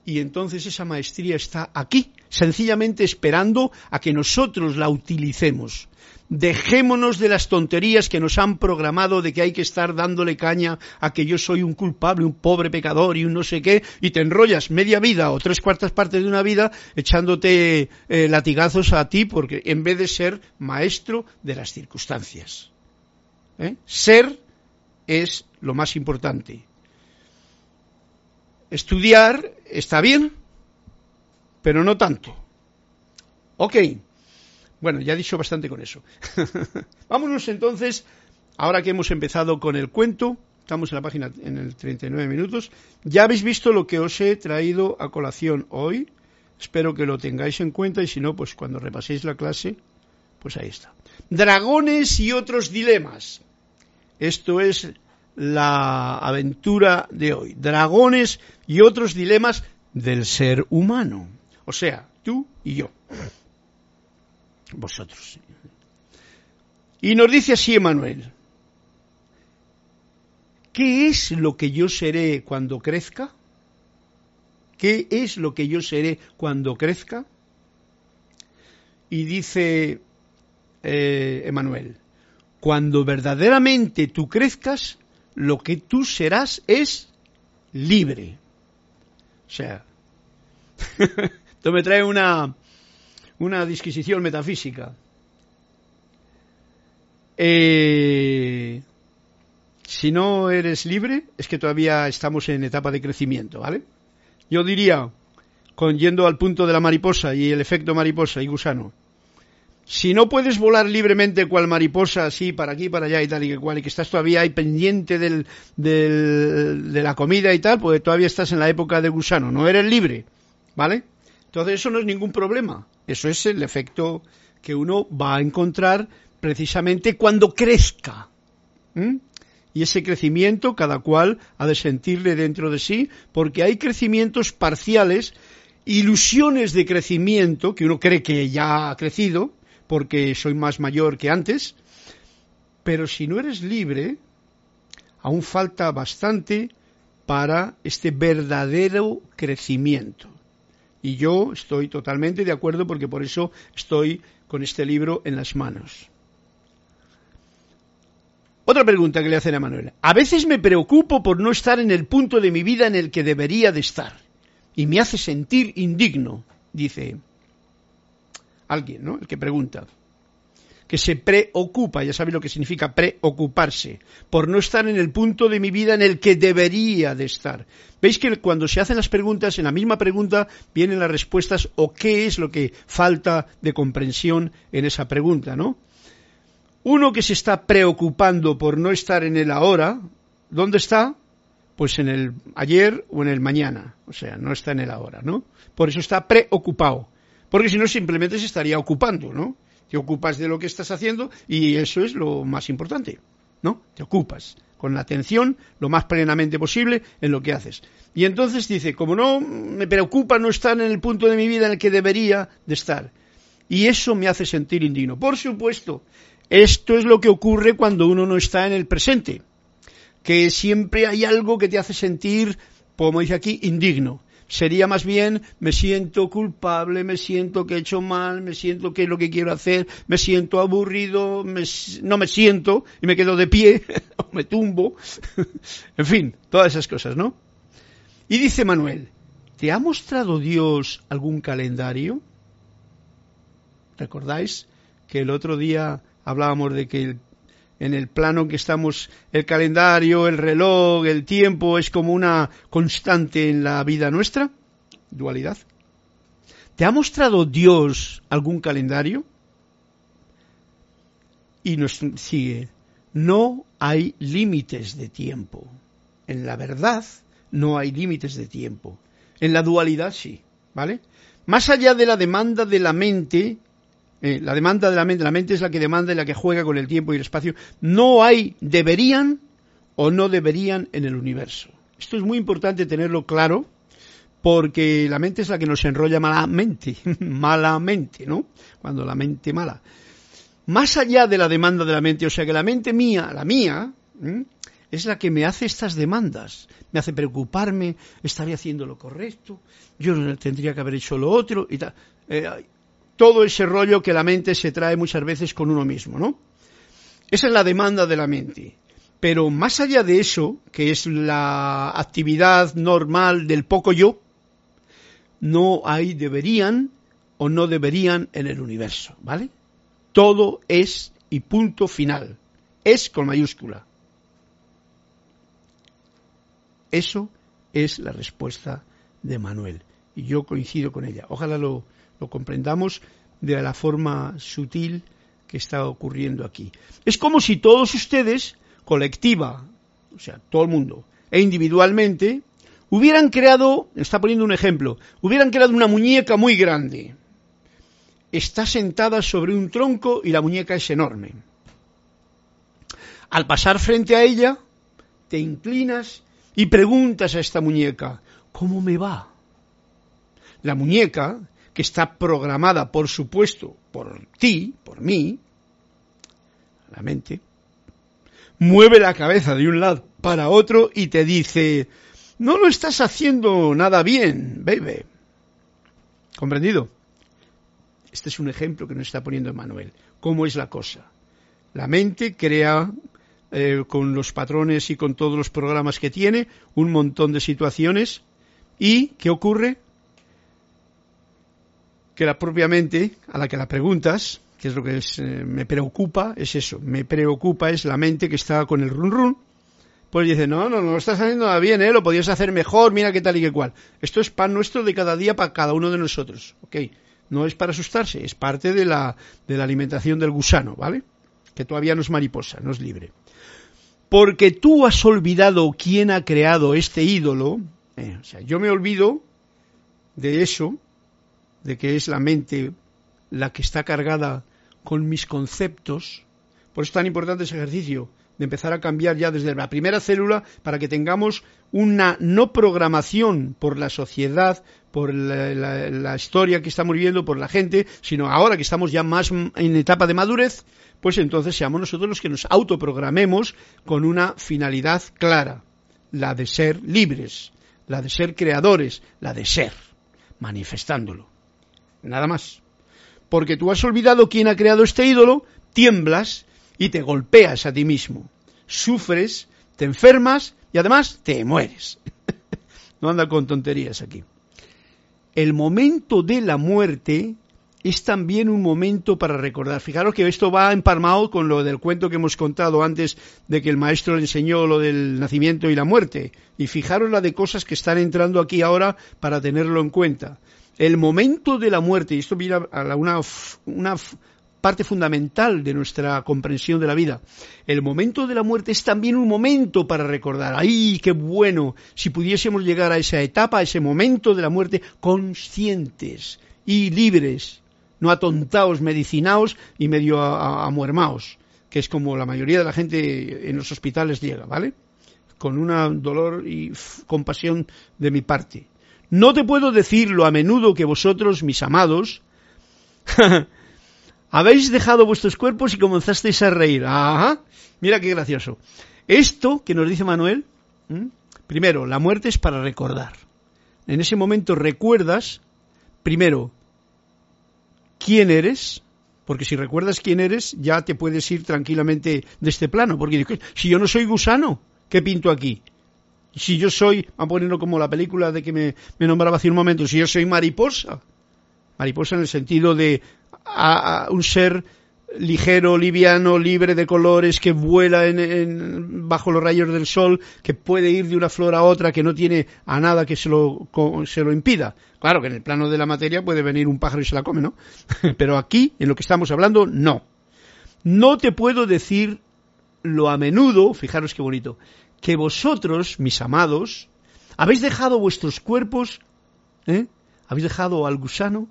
Y entonces esa maestría está aquí, sencillamente esperando a que nosotros la utilicemos. Dejémonos de las tonterías que nos han programado de que hay que estar dándole caña a que yo soy un culpable, un pobre pecador y un no sé qué, y te enrollas media vida o tres cuartas partes de una vida echándote eh, latigazos a ti porque en vez de ser maestro de las circunstancias. ¿eh? Ser es lo más importante. Estudiar está bien, pero no tanto. Ok. Bueno, ya he dicho bastante con eso. Vámonos entonces, ahora que hemos empezado con el cuento, estamos en la página en el 39 minutos, ya habéis visto lo que os he traído a colación hoy. Espero que lo tengáis en cuenta y si no, pues cuando repaséis la clase, pues ahí está. Dragones y otros dilemas. Esto es la aventura de hoy. Dragones y otros dilemas del ser humano. O sea, tú y yo. Vosotros. Y nos dice así Emanuel. ¿Qué es lo que yo seré cuando crezca? ¿Qué es lo que yo seré cuando crezca? Y dice eh, Emanuel, cuando verdaderamente tú crezcas, lo que tú serás es libre. O sea, esto me trae una, una disquisición metafísica. Eh, si no eres libre, es que todavía estamos en etapa de crecimiento, ¿vale? Yo diría, con yendo al punto de la mariposa y el efecto mariposa y gusano, si no puedes volar libremente cual mariposa así para aquí, para allá y tal y que cual, y que estás todavía ahí pendiente del, de la comida y tal, pues todavía estás en la época de gusano, no eres libre, ¿vale? Entonces eso no es ningún problema, eso es el efecto que uno va a encontrar precisamente cuando crezca. Y ese crecimiento cada cual ha de sentirle dentro de sí, porque hay crecimientos parciales, ilusiones de crecimiento, que uno cree que ya ha crecido, porque soy más mayor que antes, pero si no eres libre, aún falta bastante para este verdadero crecimiento. Y yo estoy totalmente de acuerdo porque por eso estoy con este libro en las manos. Otra pregunta que le hacen a Manuel. A veces me preocupo por no estar en el punto de mi vida en el que debería de estar. Y me hace sentir indigno, dice alguien, ¿no? El que pregunta. Que se preocupa, ya sabe lo que significa preocuparse, por no estar en el punto de mi vida en el que debería de estar. Veis que cuando se hacen las preguntas, en la misma pregunta vienen las respuestas o qué es lo que falta de comprensión en esa pregunta, ¿no? Uno que se está preocupando por no estar en el ahora, ¿dónde está? Pues en el ayer o en el mañana, o sea, no está en el ahora, ¿no? Por eso está preocupado. Porque si no, simplemente se estaría ocupando, ¿no? Te ocupas de lo que estás haciendo y eso es lo más importante, ¿no? Te ocupas con la atención lo más plenamente posible en lo que haces. Y entonces dice, como no me preocupa no estar en el punto de mi vida en el que debería de estar. Y eso me hace sentir indigno. Por supuesto, esto es lo que ocurre cuando uno no está en el presente, que siempre hay algo que te hace sentir, como dice aquí, indigno sería más bien me siento culpable, me siento que he hecho mal, me siento que es lo que quiero hacer, me siento aburrido, no me siento y me quedo de pie o me tumbo, en fin, todas esas cosas, ¿no? Y dice Manuel, ¿te ha mostrado Dios algún calendario? ¿Recordáis que el otro día hablábamos de que el en el plano en que estamos, el calendario, el reloj, el tiempo, es como una constante en la vida nuestra? Dualidad. ¿Te ha mostrado Dios algún calendario? Y nos sigue, no hay límites de tiempo. En la verdad no hay límites de tiempo. En la dualidad sí, ¿vale? Más allá de la demanda de la mente, eh, la demanda de la mente, la mente es la que demanda y la que juega con el tiempo y el espacio. No hay deberían o no deberían en el universo. Esto es muy importante tenerlo claro porque la mente es la que nos enrolla malamente, malamente, ¿no? Cuando la mente mala. Más allá de la demanda de la mente, o sea que la mente mía, la mía, es la que me hace estas demandas, me hace preocuparme, estaré haciendo lo correcto, yo tendría que haber hecho lo otro y tal. Eh, todo ese rollo que la mente se trae muchas veces con uno mismo, ¿no? Esa es la demanda de la mente. Pero más allá de eso, que es la actividad normal del poco yo, no hay deberían o no deberían en el universo, ¿vale? Todo es y punto final. Es con mayúscula. Eso es la respuesta de Manuel. Y yo coincido con ella. Ojalá lo, lo comprendamos de la forma sutil que está ocurriendo aquí. Es como si todos ustedes, colectiva, o sea, todo el mundo, e individualmente, hubieran creado, está poniendo un ejemplo, hubieran creado una muñeca muy grande. Está sentada sobre un tronco y la muñeca es enorme. Al pasar frente a ella, te inclinas y preguntas a esta muñeca, ¿cómo me va? la muñeca, que está programada, por supuesto, por ti, por mí, la mente, mueve la cabeza de un lado para otro y te dice, no lo estás haciendo nada bien, baby. ¿Comprendido? Este es un ejemplo que nos está poniendo Emanuel. ¿Cómo es la cosa? La mente crea eh, con los patrones y con todos los programas que tiene un montón de situaciones y ¿qué ocurre? Que la propia mente a la que la preguntas, que es lo que eh, me preocupa, es eso, me preocupa es la mente que está con el run run, pues dice, no, no, no lo estás haciendo nada bien, ¿eh? lo podías hacer mejor, mira qué tal y qué cual. Esto es pan nuestro de cada día para cada uno de nosotros, ¿ok? No es para asustarse, es parte de la, de la alimentación del gusano, ¿vale? Que todavía no es mariposa, no es libre. Porque tú has olvidado quién ha creado este ídolo, eh, o sea, yo me olvido de eso, de que es la mente la que está cargada con mis conceptos. Por eso es tan importante ese ejercicio de empezar a cambiar ya desde la primera célula para que tengamos una no programación por la sociedad, por la, historia que estamos viviendo, por la gente, sino ahora que estamos ya más en etapa de madurez, pues entonces seamos nosotros los que nos autoprogramemos con una finalidad clara, la de ser libres, la de ser creadores, la de ser, manifestándolo. Nada más. Porque tú has olvidado quién ha creado este ídolo, tiemblas y te golpeas a ti mismo. Sufres, te enfermas y además te mueres. no anda con tonterías aquí. El momento de la muerte es también un momento para recordar. Fijaros que esto va empalmado con lo del cuento que hemos contado antes de que el maestro le enseñó lo del nacimiento y la muerte. Y fijaros la de cosas que están entrando aquí ahora para tenerlo en cuenta. El momento de la muerte, y esto viene a una, una parte fundamental de nuestra comprensión de la vida. El momento de la muerte es también un momento para recordar, ¡ay, qué bueno! Si pudiésemos llegar a esa etapa, a ese momento de la muerte, conscientes y libres, no atontados, medicinaos y medio amuermaos, que es como la mayoría de la gente en los hospitales llega, ¿vale? Con un dolor y compasión de mi parte. No te puedo decirlo a menudo que vosotros, mis amados, habéis dejado vuestros cuerpos y comenzasteis a reír. Ajá, mira qué gracioso. Esto que nos dice Manuel, primero, la muerte es para recordar. En ese momento recuerdas, primero, quién eres, porque si recuerdas quién eres, ya te puedes ir tranquilamente de este plano, porque si yo no soy gusano, ¿qué pinto aquí? Si yo soy, a ponerlo como la película de que me, nombraba hace un momento, si yo soy mariposa, mariposa en el sentido de un ser ligero, liviano, libre de colores, que vuela en, bajo los rayos del sol, que puede ir de una flor a otra, que no tiene a nada que se lo, se lo impida. Claro que en el plano de la materia puede venir un pájaro y se la come, ¿no? Pero aquí, en lo que estamos hablando, no. No te puedo decir lo a menudo, fijaros qué bonito, que vosotros, mis amados, habéis dejado vuestros cuerpos, ¿eh? habéis dejado al gusano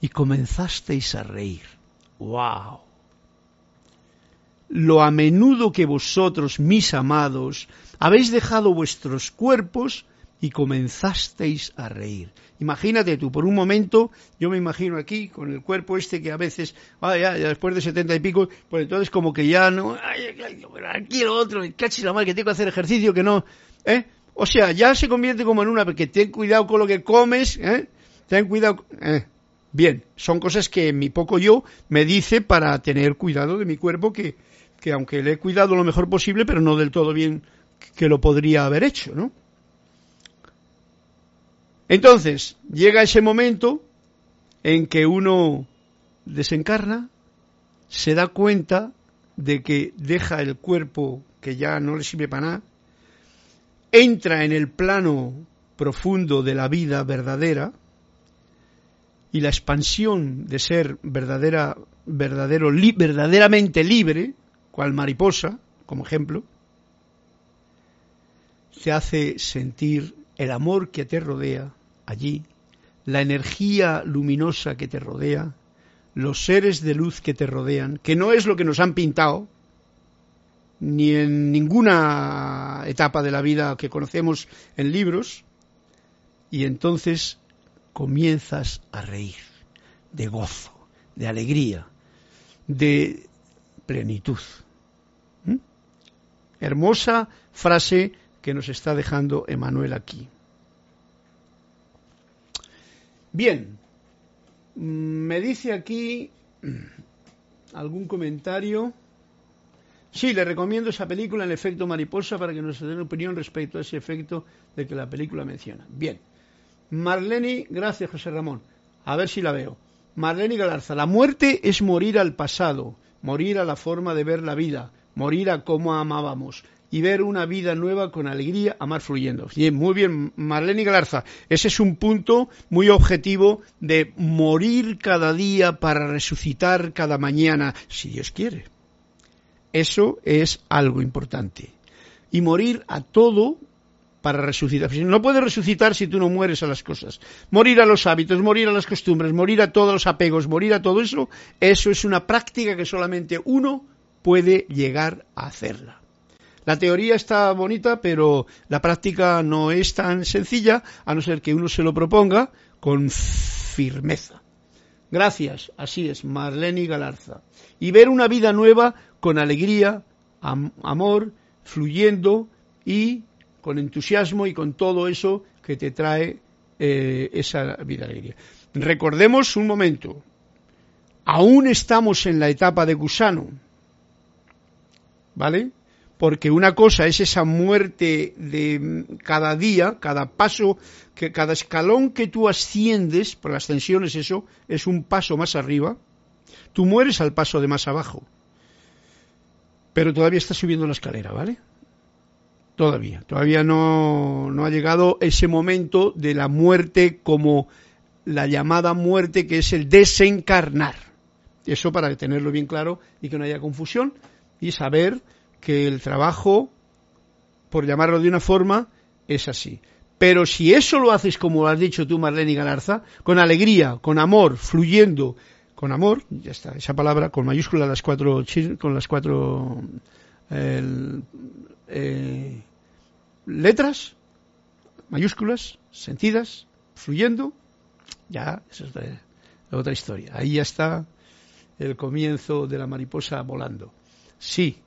y comenzasteis a reír. ¡Wow! Lo a menudo que vosotros, mis amados, habéis dejado vuestros cuerpos y comenzasteis a reír. Imagínate tú, por un momento, yo me imagino aquí con el cuerpo este que a veces, ah, ya, después de setenta y pico, pues entonces como que ya no, ay, aquí lo otro, cachis la madre que tengo que hacer ejercicio, que no, ¿eh? O sea, ya se convierte como en una, porque ten cuidado con lo que comes, ¿eh? Ten cuidado, ¿eh? Bien, son cosas que mi poco yo me dice para tener cuidado de mi cuerpo, que, que aunque le he cuidado lo mejor posible, pero no del todo bien que lo podría haber hecho, ¿no? Entonces, llega ese momento en que uno desencarna, se da cuenta de que deja el cuerpo que ya no le sirve para nada, entra en el plano profundo de la vida verdadera y la expansión de ser verdadera, verdadero, verdaderamente libre, cual mariposa, como ejemplo, te hace sentir el amor que te rodea, allí, la energía luminosa que te rodea, los seres de luz que te rodean, que no es lo que nos han pintado, ni en ninguna etapa de la vida que conocemos en libros, y entonces comienzas a reír de gozo, de alegría, de plenitud. ¿Mm? Hermosa frase que nos está dejando Emanuel aquí. Bien, me dice aquí algún comentario. Sí, le recomiendo esa película, El efecto mariposa, para que nos den opinión respecto a ese efecto de que la película menciona. Bien. Marlene, gracias José Ramón. A ver si la veo. Marlene Galarza, la muerte es morir al pasado, morir a la forma de ver la vida, morir a cómo amábamos y ver una vida nueva con alegría, amar fluyendo. Bien, muy bien, Marlene Galarza. Ese es un punto muy objetivo de morir cada día para resucitar cada mañana, si Dios quiere. Eso es algo importante. Y morir a todo para resucitar. No puedes resucitar si tú no mueres a las cosas. Morir a los hábitos, morir a las costumbres, morir a todos los apegos, morir a todo eso, eso es una práctica que solamente uno puede llegar a hacerla. La teoría está bonita, pero la práctica no es tan sencilla, a no ser que uno se lo proponga con firmeza. Gracias, así es, Marlene Galarza. Y ver una vida nueva con alegría, amor, fluyendo y con entusiasmo y con todo eso que te trae eh, esa vida alegría. Recordemos un momento, aún estamos en la etapa de gusano, ¿vale? Porque una cosa es esa muerte de cada día, cada paso, que cada escalón que tú asciendes, por las tensiones eso, es un paso más arriba, tú mueres al paso de más abajo. Pero todavía estás subiendo la escalera, ¿vale? Todavía, todavía no, no ha llegado ese momento de la muerte como la llamada muerte que es el desencarnar. Eso para tenerlo bien claro y que no haya confusión y saber que el trabajo, por llamarlo de una forma, es así. Pero si eso lo haces como lo has dicho tú, Marlene Galarza, con alegría, con amor, fluyendo, con amor, ya está, esa palabra con mayúscula las cuatro, con las cuatro eh, letras mayúsculas, sentidas, fluyendo, ya, esa es otra historia. Ahí ya está el comienzo de la mariposa volando. Sí.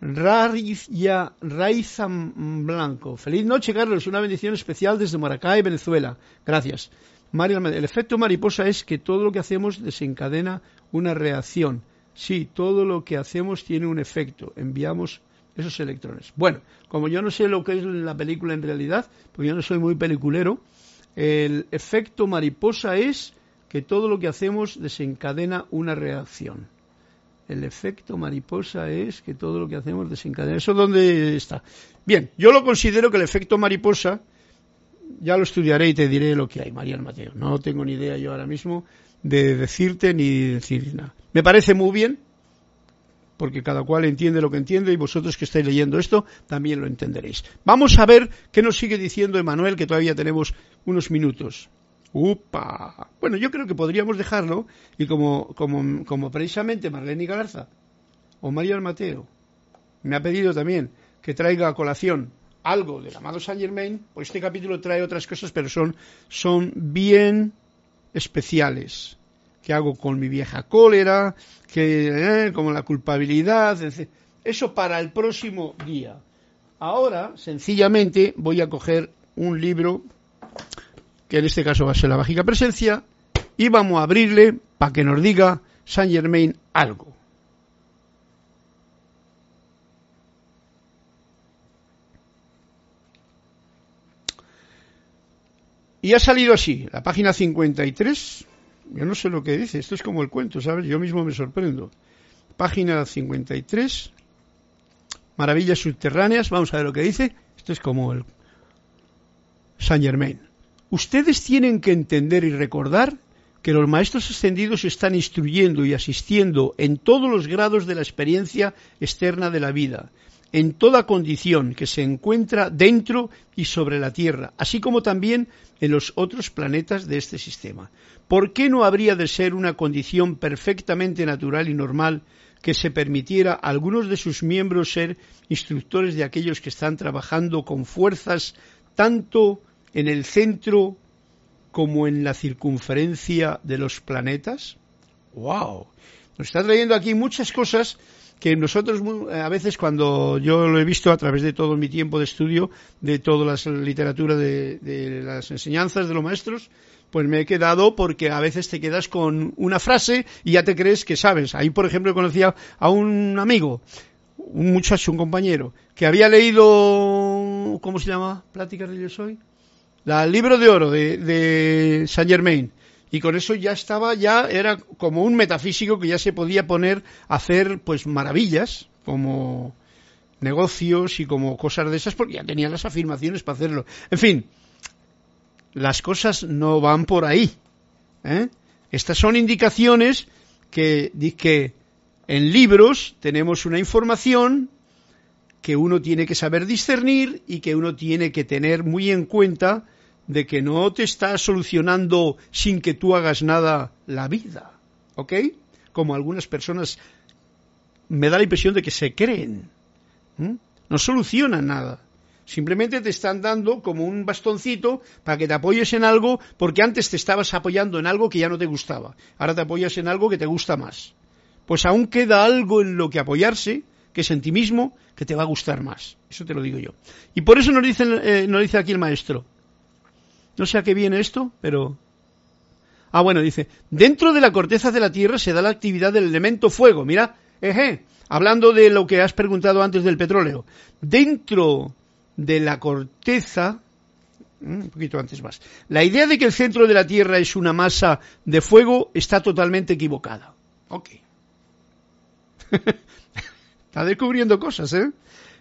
Ya Raizan Blanco. Feliz noche, Carlos. Una bendición especial desde Maracay, Venezuela. Gracias. Mario, el efecto mariposa es que todo lo que hacemos desencadena una reacción. Sí, todo lo que hacemos tiene un efecto. Enviamos esos electrones. Bueno, como yo no sé lo que es la película en realidad, porque yo no soy muy peliculero, el efecto mariposa es que todo lo que hacemos desencadena una reacción. El efecto mariposa es que todo lo que hacemos desencadena. ¿Eso dónde está? Bien, yo lo considero que el efecto mariposa, ya lo estudiaré y te diré lo que hay, María Mateo. No tengo ni idea yo ahora mismo de decirte ni decir nada. Me parece muy bien, porque cada cual entiende lo que entiende y vosotros que estáis leyendo esto también lo entenderéis. Vamos a ver qué nos sigue diciendo Emanuel, que todavía tenemos unos minutos. ¡Upa! Bueno, yo creo que podríamos dejarlo y como, como, como precisamente Marlene Galarza o María Mateo me ha pedido también que traiga a colación algo del amado Saint Germain, pues este capítulo trae otras cosas, pero son, son bien especiales que hago con mi vieja cólera, que eh, como la culpabilidad, eso para el próximo día. Ahora, sencillamente, voy a coger un libro, que en este caso va a ser la mágica presencia, y vamos a abrirle para que nos diga Saint Germain algo. Y ha salido así, la página 53, yo no sé lo que dice, esto es como el cuento, ¿sabes? Yo mismo me sorprendo. Página 53, Maravillas subterráneas, vamos a ver lo que dice. Esto es como el Saint Germain. Ustedes tienen que entender y recordar que los maestros ascendidos están instruyendo y asistiendo en todos los grados de la experiencia externa de la vida, en toda condición que se encuentra dentro y sobre la Tierra, así como también en los otros planetas de este sistema. ¿Por qué no habría de ser una condición perfectamente natural y normal que se permitiera a algunos de sus miembros ser instructores de aquellos que están trabajando con fuerzas tanto en el centro como en la circunferencia de los planetas? ¡Wow! Nos está trayendo aquí muchas cosas que nosotros a veces cuando yo lo he visto a través de todo mi tiempo de estudio, de toda la literatura de, de las enseñanzas de los maestros, pues me he quedado porque a veces te quedas con una frase y ya te crees que sabes. Ahí, por ejemplo, conocía a un amigo, un muchacho, un compañero, que había leído, ¿cómo se llama? Pláticas de yo. El libro de oro de, de Saint Germain. Y con eso ya estaba, ya era como un metafísico que ya se podía poner a hacer pues maravillas, como negocios y como cosas de esas, porque ya tenía las afirmaciones para hacerlo. En fin, las cosas no van por ahí. ¿eh? Estas son indicaciones que, que en libros tenemos una información que uno tiene que saber discernir y que uno tiene que tener muy en cuenta de que no te está solucionando sin que tú hagas nada la vida. ¿Ok? Como algunas personas me da la impresión de que se creen. No solucionan nada. Simplemente te están dando como un bastoncito para que te apoyes en algo, porque antes te estabas apoyando en algo que ya no te gustaba. Ahora te apoyas en algo que te gusta más. Pues aún queda algo en lo que apoyarse, que es en ti mismo, que te va a gustar más. Eso te lo digo yo. Y por eso nos dice, eh, nos dice aquí el maestro. No sé a qué viene esto, pero Ah, bueno, dice, dentro de la corteza de la Tierra se da la actividad del elemento fuego. Mira, eje, hablando de lo que has preguntado antes del petróleo. Dentro de la corteza, mm, un poquito antes más, la idea de que el centro de la Tierra es una masa de fuego está totalmente equivocada. Ok. está descubriendo cosas, ¿eh?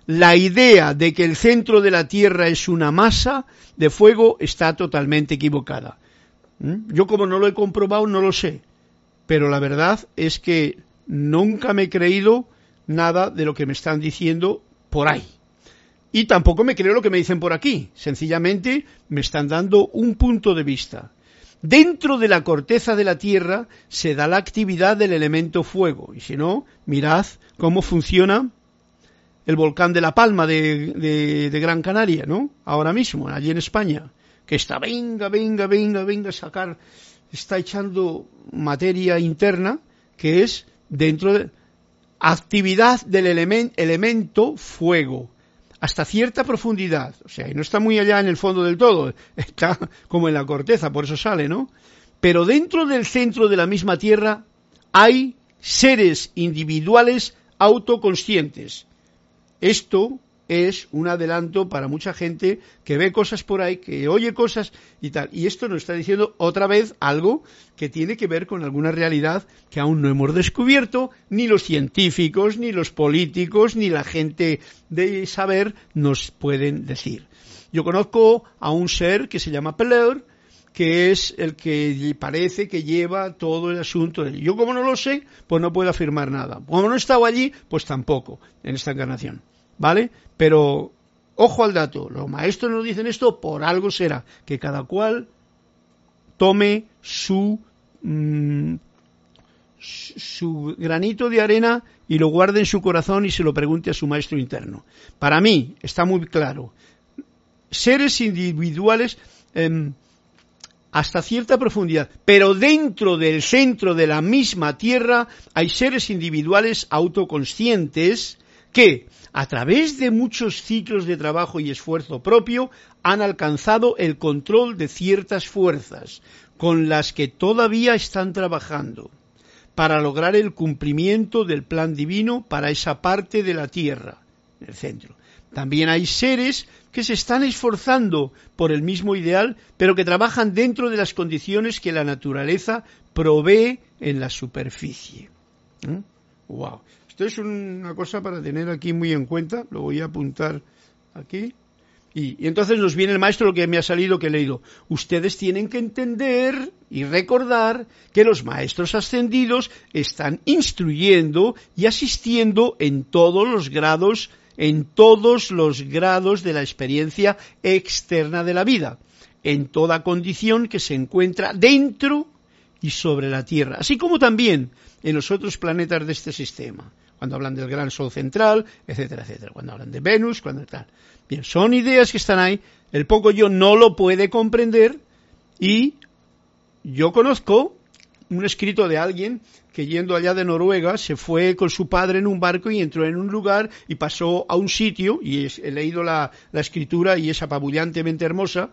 La idea de que el centro de la Tierra es una masa de fuego está totalmente equivocada. ¿Mm? Yo como no lo he comprobado no lo sé, pero la verdad es que nunca me he creído nada de lo que me están diciendo por ahí. Y tampoco me creo lo que me dicen por aquí. Sencillamente me están dando un punto de vista. Dentro de la corteza de la Tierra se da la actividad del elemento fuego. Y si no, mirad cómo funciona el volcán de La Palma de, Gran Canaria, ¿no? Ahora mismo, allí en España. Que está, venga, venga, venga, venga a sacar, está echando materia interna que es dentro de actividad del elemento fuego hasta cierta profundidad, o sea, y no está muy allá en el fondo del todo, está como en la corteza, por eso sale, ¿no? Pero dentro del centro de la misma Tierra hay seres individuales autoconscientes. Esto es un adelanto para mucha gente que ve cosas por ahí, que oye cosas y tal. Y esto nos está diciendo otra vez algo que tiene que ver con alguna realidad que aún no hemos descubierto, ni los científicos, ni los políticos, ni la gente de saber nos pueden decir. Yo conozco a un ser que se llama Peleur, que es el que parece que lleva todo el asunto. Yo como no lo sé, pues no puedo afirmar nada. Como no he estado allí, pues tampoco en esta encarnación. ¿Vale? Pero ojo al dato, los maestros nos dicen esto por algo será, que cada cual tome su mm, su granito de arena y lo guarde en su corazón y se lo pregunte a su maestro interno. Para mí está muy claro. Seres individuales em, hasta cierta profundidad, pero dentro del centro de la misma tierra hay seres individuales autoconscientes que a través de muchos ciclos de trabajo y esfuerzo propio, han alcanzado el control de ciertas fuerzas con las que todavía están trabajando para lograr el cumplimiento del plan divino para esa parte de la Tierra, el centro. También hay seres que se están esforzando por el mismo ideal, pero que trabajan dentro de las condiciones que la naturaleza provee en la superficie. Wow. Esto es una cosa para tener aquí muy en cuenta, lo voy a apuntar aquí. Y, entonces nos viene el maestro lo que me ha salido que he leído. Ustedes tienen que entender y recordar que los maestros ascendidos están instruyendo y asistiendo en todos los grados, en todos los grados de la experiencia externa de la vida, en toda condición que se encuentra dentro y sobre la Tierra, así como también en los otros planetas de este sistema cuando hablan del gran sol central, etcétera, etcétera, cuando hablan de Venus, cuando tal. Bien, son ideas que están ahí, el poco yo no lo puede comprender Y yo conozco un escrito de alguien que yendo allá de Noruega se fue con su padre en un barco y entró en un lugar y pasó a un sitio, y he leído la, la escritura y es apabullantemente hermosa,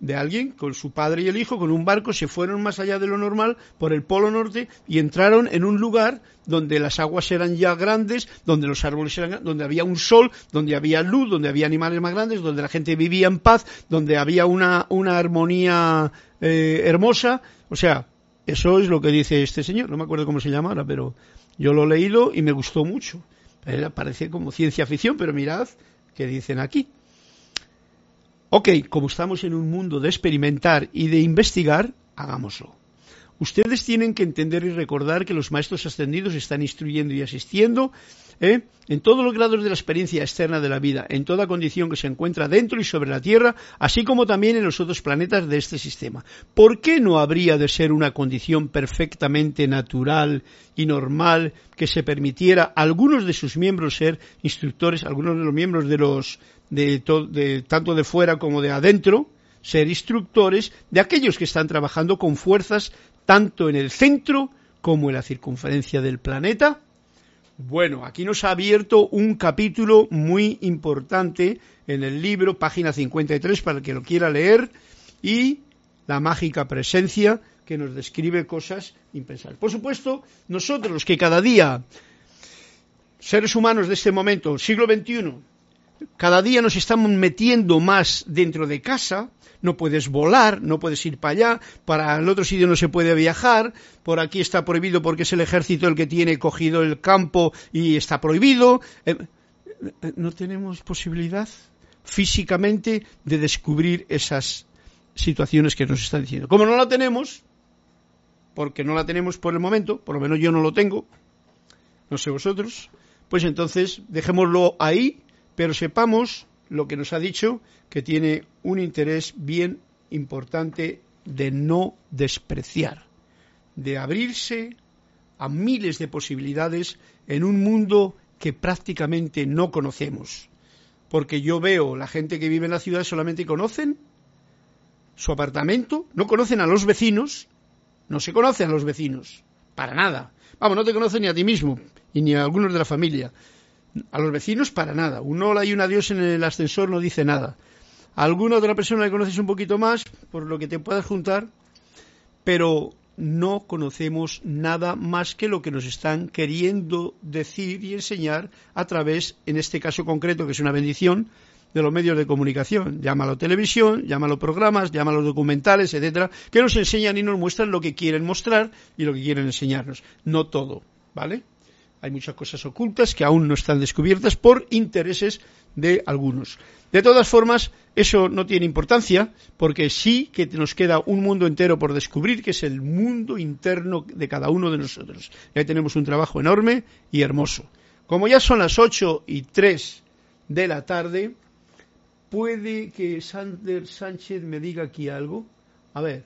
de alguien con su padre y el hijo con un barco se fueron más allá de lo normal por el polo norte y entraron en un lugar donde las aguas eran ya grandes, donde los árboles eran donde había un sol, donde había luz, donde había animales más grandes, donde la gente vivía en paz, donde había una, una armonía eh, hermosa, o sea, eso es lo que dice este señor, no me acuerdo cómo se llama ahora, pero yo lo he leído y me gustó mucho. parece como ciencia ficción, pero mirad qué dicen aquí. Ok, como estamos en un mundo de experimentar y de investigar, hagámoslo. Ustedes tienen que entender y recordar que los maestros ascendidos están instruyendo y asistiendo ¿eh? en todos los grados de la experiencia externa de la vida, en toda condición que se encuentra dentro y sobre la Tierra, así como también en los otros planetas de este sistema. ¿Por qué no habría de ser una condición perfectamente natural y normal que se permitiera a algunos de sus miembros ser instructores, algunos de los miembros de los de, tanto de fuera como de adentro, ser instructores de aquellos que están trabajando con fuerzas tanto en el centro como en la circunferencia del planeta. Bueno, aquí nos ha abierto un capítulo muy importante en el libro, página 53, para el que lo quiera leer, y la mágica presencia que nos describe cosas impensables. Por supuesto, nosotros que cada día, seres humanos de este momento, siglo XXI, cada día nos estamos metiendo más dentro de casa, no puedes volar, no puedes ir para allá, para el otro sitio no se puede viajar, por aquí está prohibido porque es el ejército el que tiene cogido el campo y está prohibido. Eh, eh, no tenemos posibilidad físicamente de descubrir esas situaciones que nos están diciendo. Como no la tenemos, porque no la tenemos por el momento, por lo menos yo no lo tengo, no sé vosotros, pues entonces dejémoslo ahí pero sepamos lo que nos ha dicho, que tiene un interés bien importante de no despreciar, de abrirse a miles de posibilidades en un mundo que prácticamente no conocemos. Porque yo veo la gente que vive en la ciudad solamente conocen su apartamento, no conocen a los vecinos, no se conocen a los vecinos, para nada. Vamos, no te conocen ni a ti mismo, y ni a algunos de la familia. A los vecinos para nada. Un hola y un adiós en el ascensor no dice nada. A alguna otra persona le conoces un poquito más, por lo que te puedas juntar, pero no conocemos nada más que lo que nos están queriendo decir y enseñar a través, en este caso concreto, que es una bendición, de los medios de comunicación. Llámalo televisión, llámalo programas, llámalo documentales, etcétera, que nos enseñan y nos muestran lo que quieren mostrar y lo que quieren enseñarnos. No todo, ¿vale? Hay muchas cosas ocultas que aún no están descubiertas por intereses de algunos. De todas formas, eso no tiene importancia porque sí que nos queda un mundo entero por descubrir, que es el mundo interno de cada uno de nosotros. Y ahí tenemos un trabajo enorme y hermoso. Como ya son las 8 y 3 de la tarde, puede que Sander Sánchez me diga aquí algo. A ver,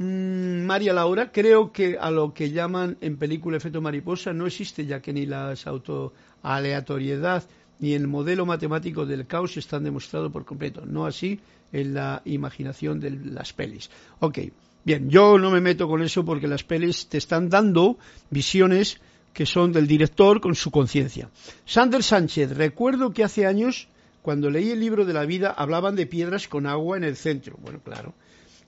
Mm, María Laura, creo que a lo que llaman en película efecto mariposa no existe ya que ni la autoaleatoriedad ni el modelo matemático del caos están demostrados por completo, no así en la imaginación de las pelis. Ok, bien, yo no me meto con eso porque las pelis te están dando visiones que son del director con su conciencia. Sander Sánchez, recuerdo que hace años, cuando leí el libro de la vida, hablaban de piedras con agua en el centro. Bueno, claro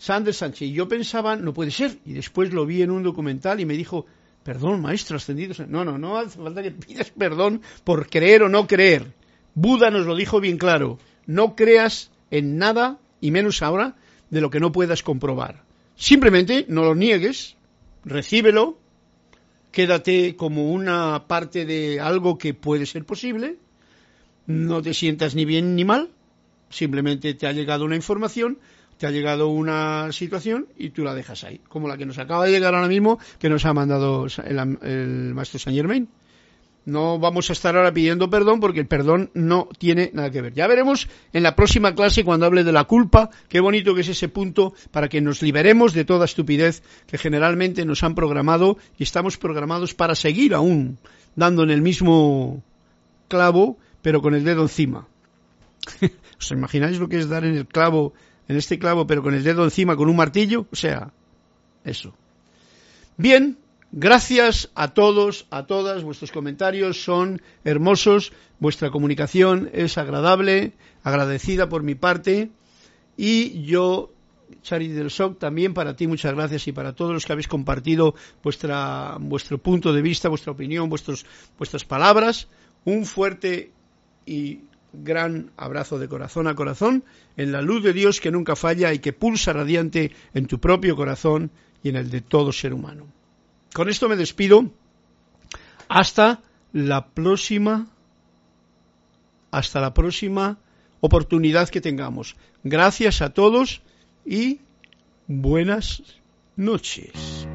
Sanders Sánchez. Y yo pensaba, no puede ser. Y después lo vi en un documental y me dijo, perdón, maestro ascendido. No, no, no hace falta que pidas perdón por creer o no creer. Buda nos lo dijo bien claro. No creas en nada, y menos ahora, de lo que no puedas comprobar. Simplemente no lo niegues, recíbelo, quédate como una parte de algo que puede ser posible, no te sientas ni bien ni mal, simplemente te ha llegado una información, te ha llegado una situación y tú la dejas ahí, como la que nos acaba de llegar ahora mismo, que nos ha mandado el, maestro Saint Germain. No vamos a estar ahora pidiendo perdón porque el perdón no tiene nada que ver. Ya veremos en la próxima clase cuando hable de la culpa, qué bonito que es ese punto para que nos liberemos de toda estupidez que generalmente nos han programado y estamos programados para seguir aún dando en el mismo clavo, pero con el dedo encima. ¿Os imagináis lo que es dar en el clavo en este clavo, pero con el dedo encima, con un martillo, o sea, eso. Bien, gracias a todos, a todas, vuestros comentarios son hermosos, vuestra comunicación es agradable, agradecida por mi parte, y yo Charity del SOC, también para ti muchas gracias y para todos los que habéis compartido vuestra, vuestro punto de vista, vuestra opinión, vuestros, vuestras palabras. Un fuerte y gran abrazo de corazón a corazón en la luz de Dios que nunca falla y que pulsa radiante en tu propio corazón y en el de todo ser humano. Con esto me despido hasta la próxima hasta la próxima oportunidad que tengamos. Gracias a todos y buenas noches.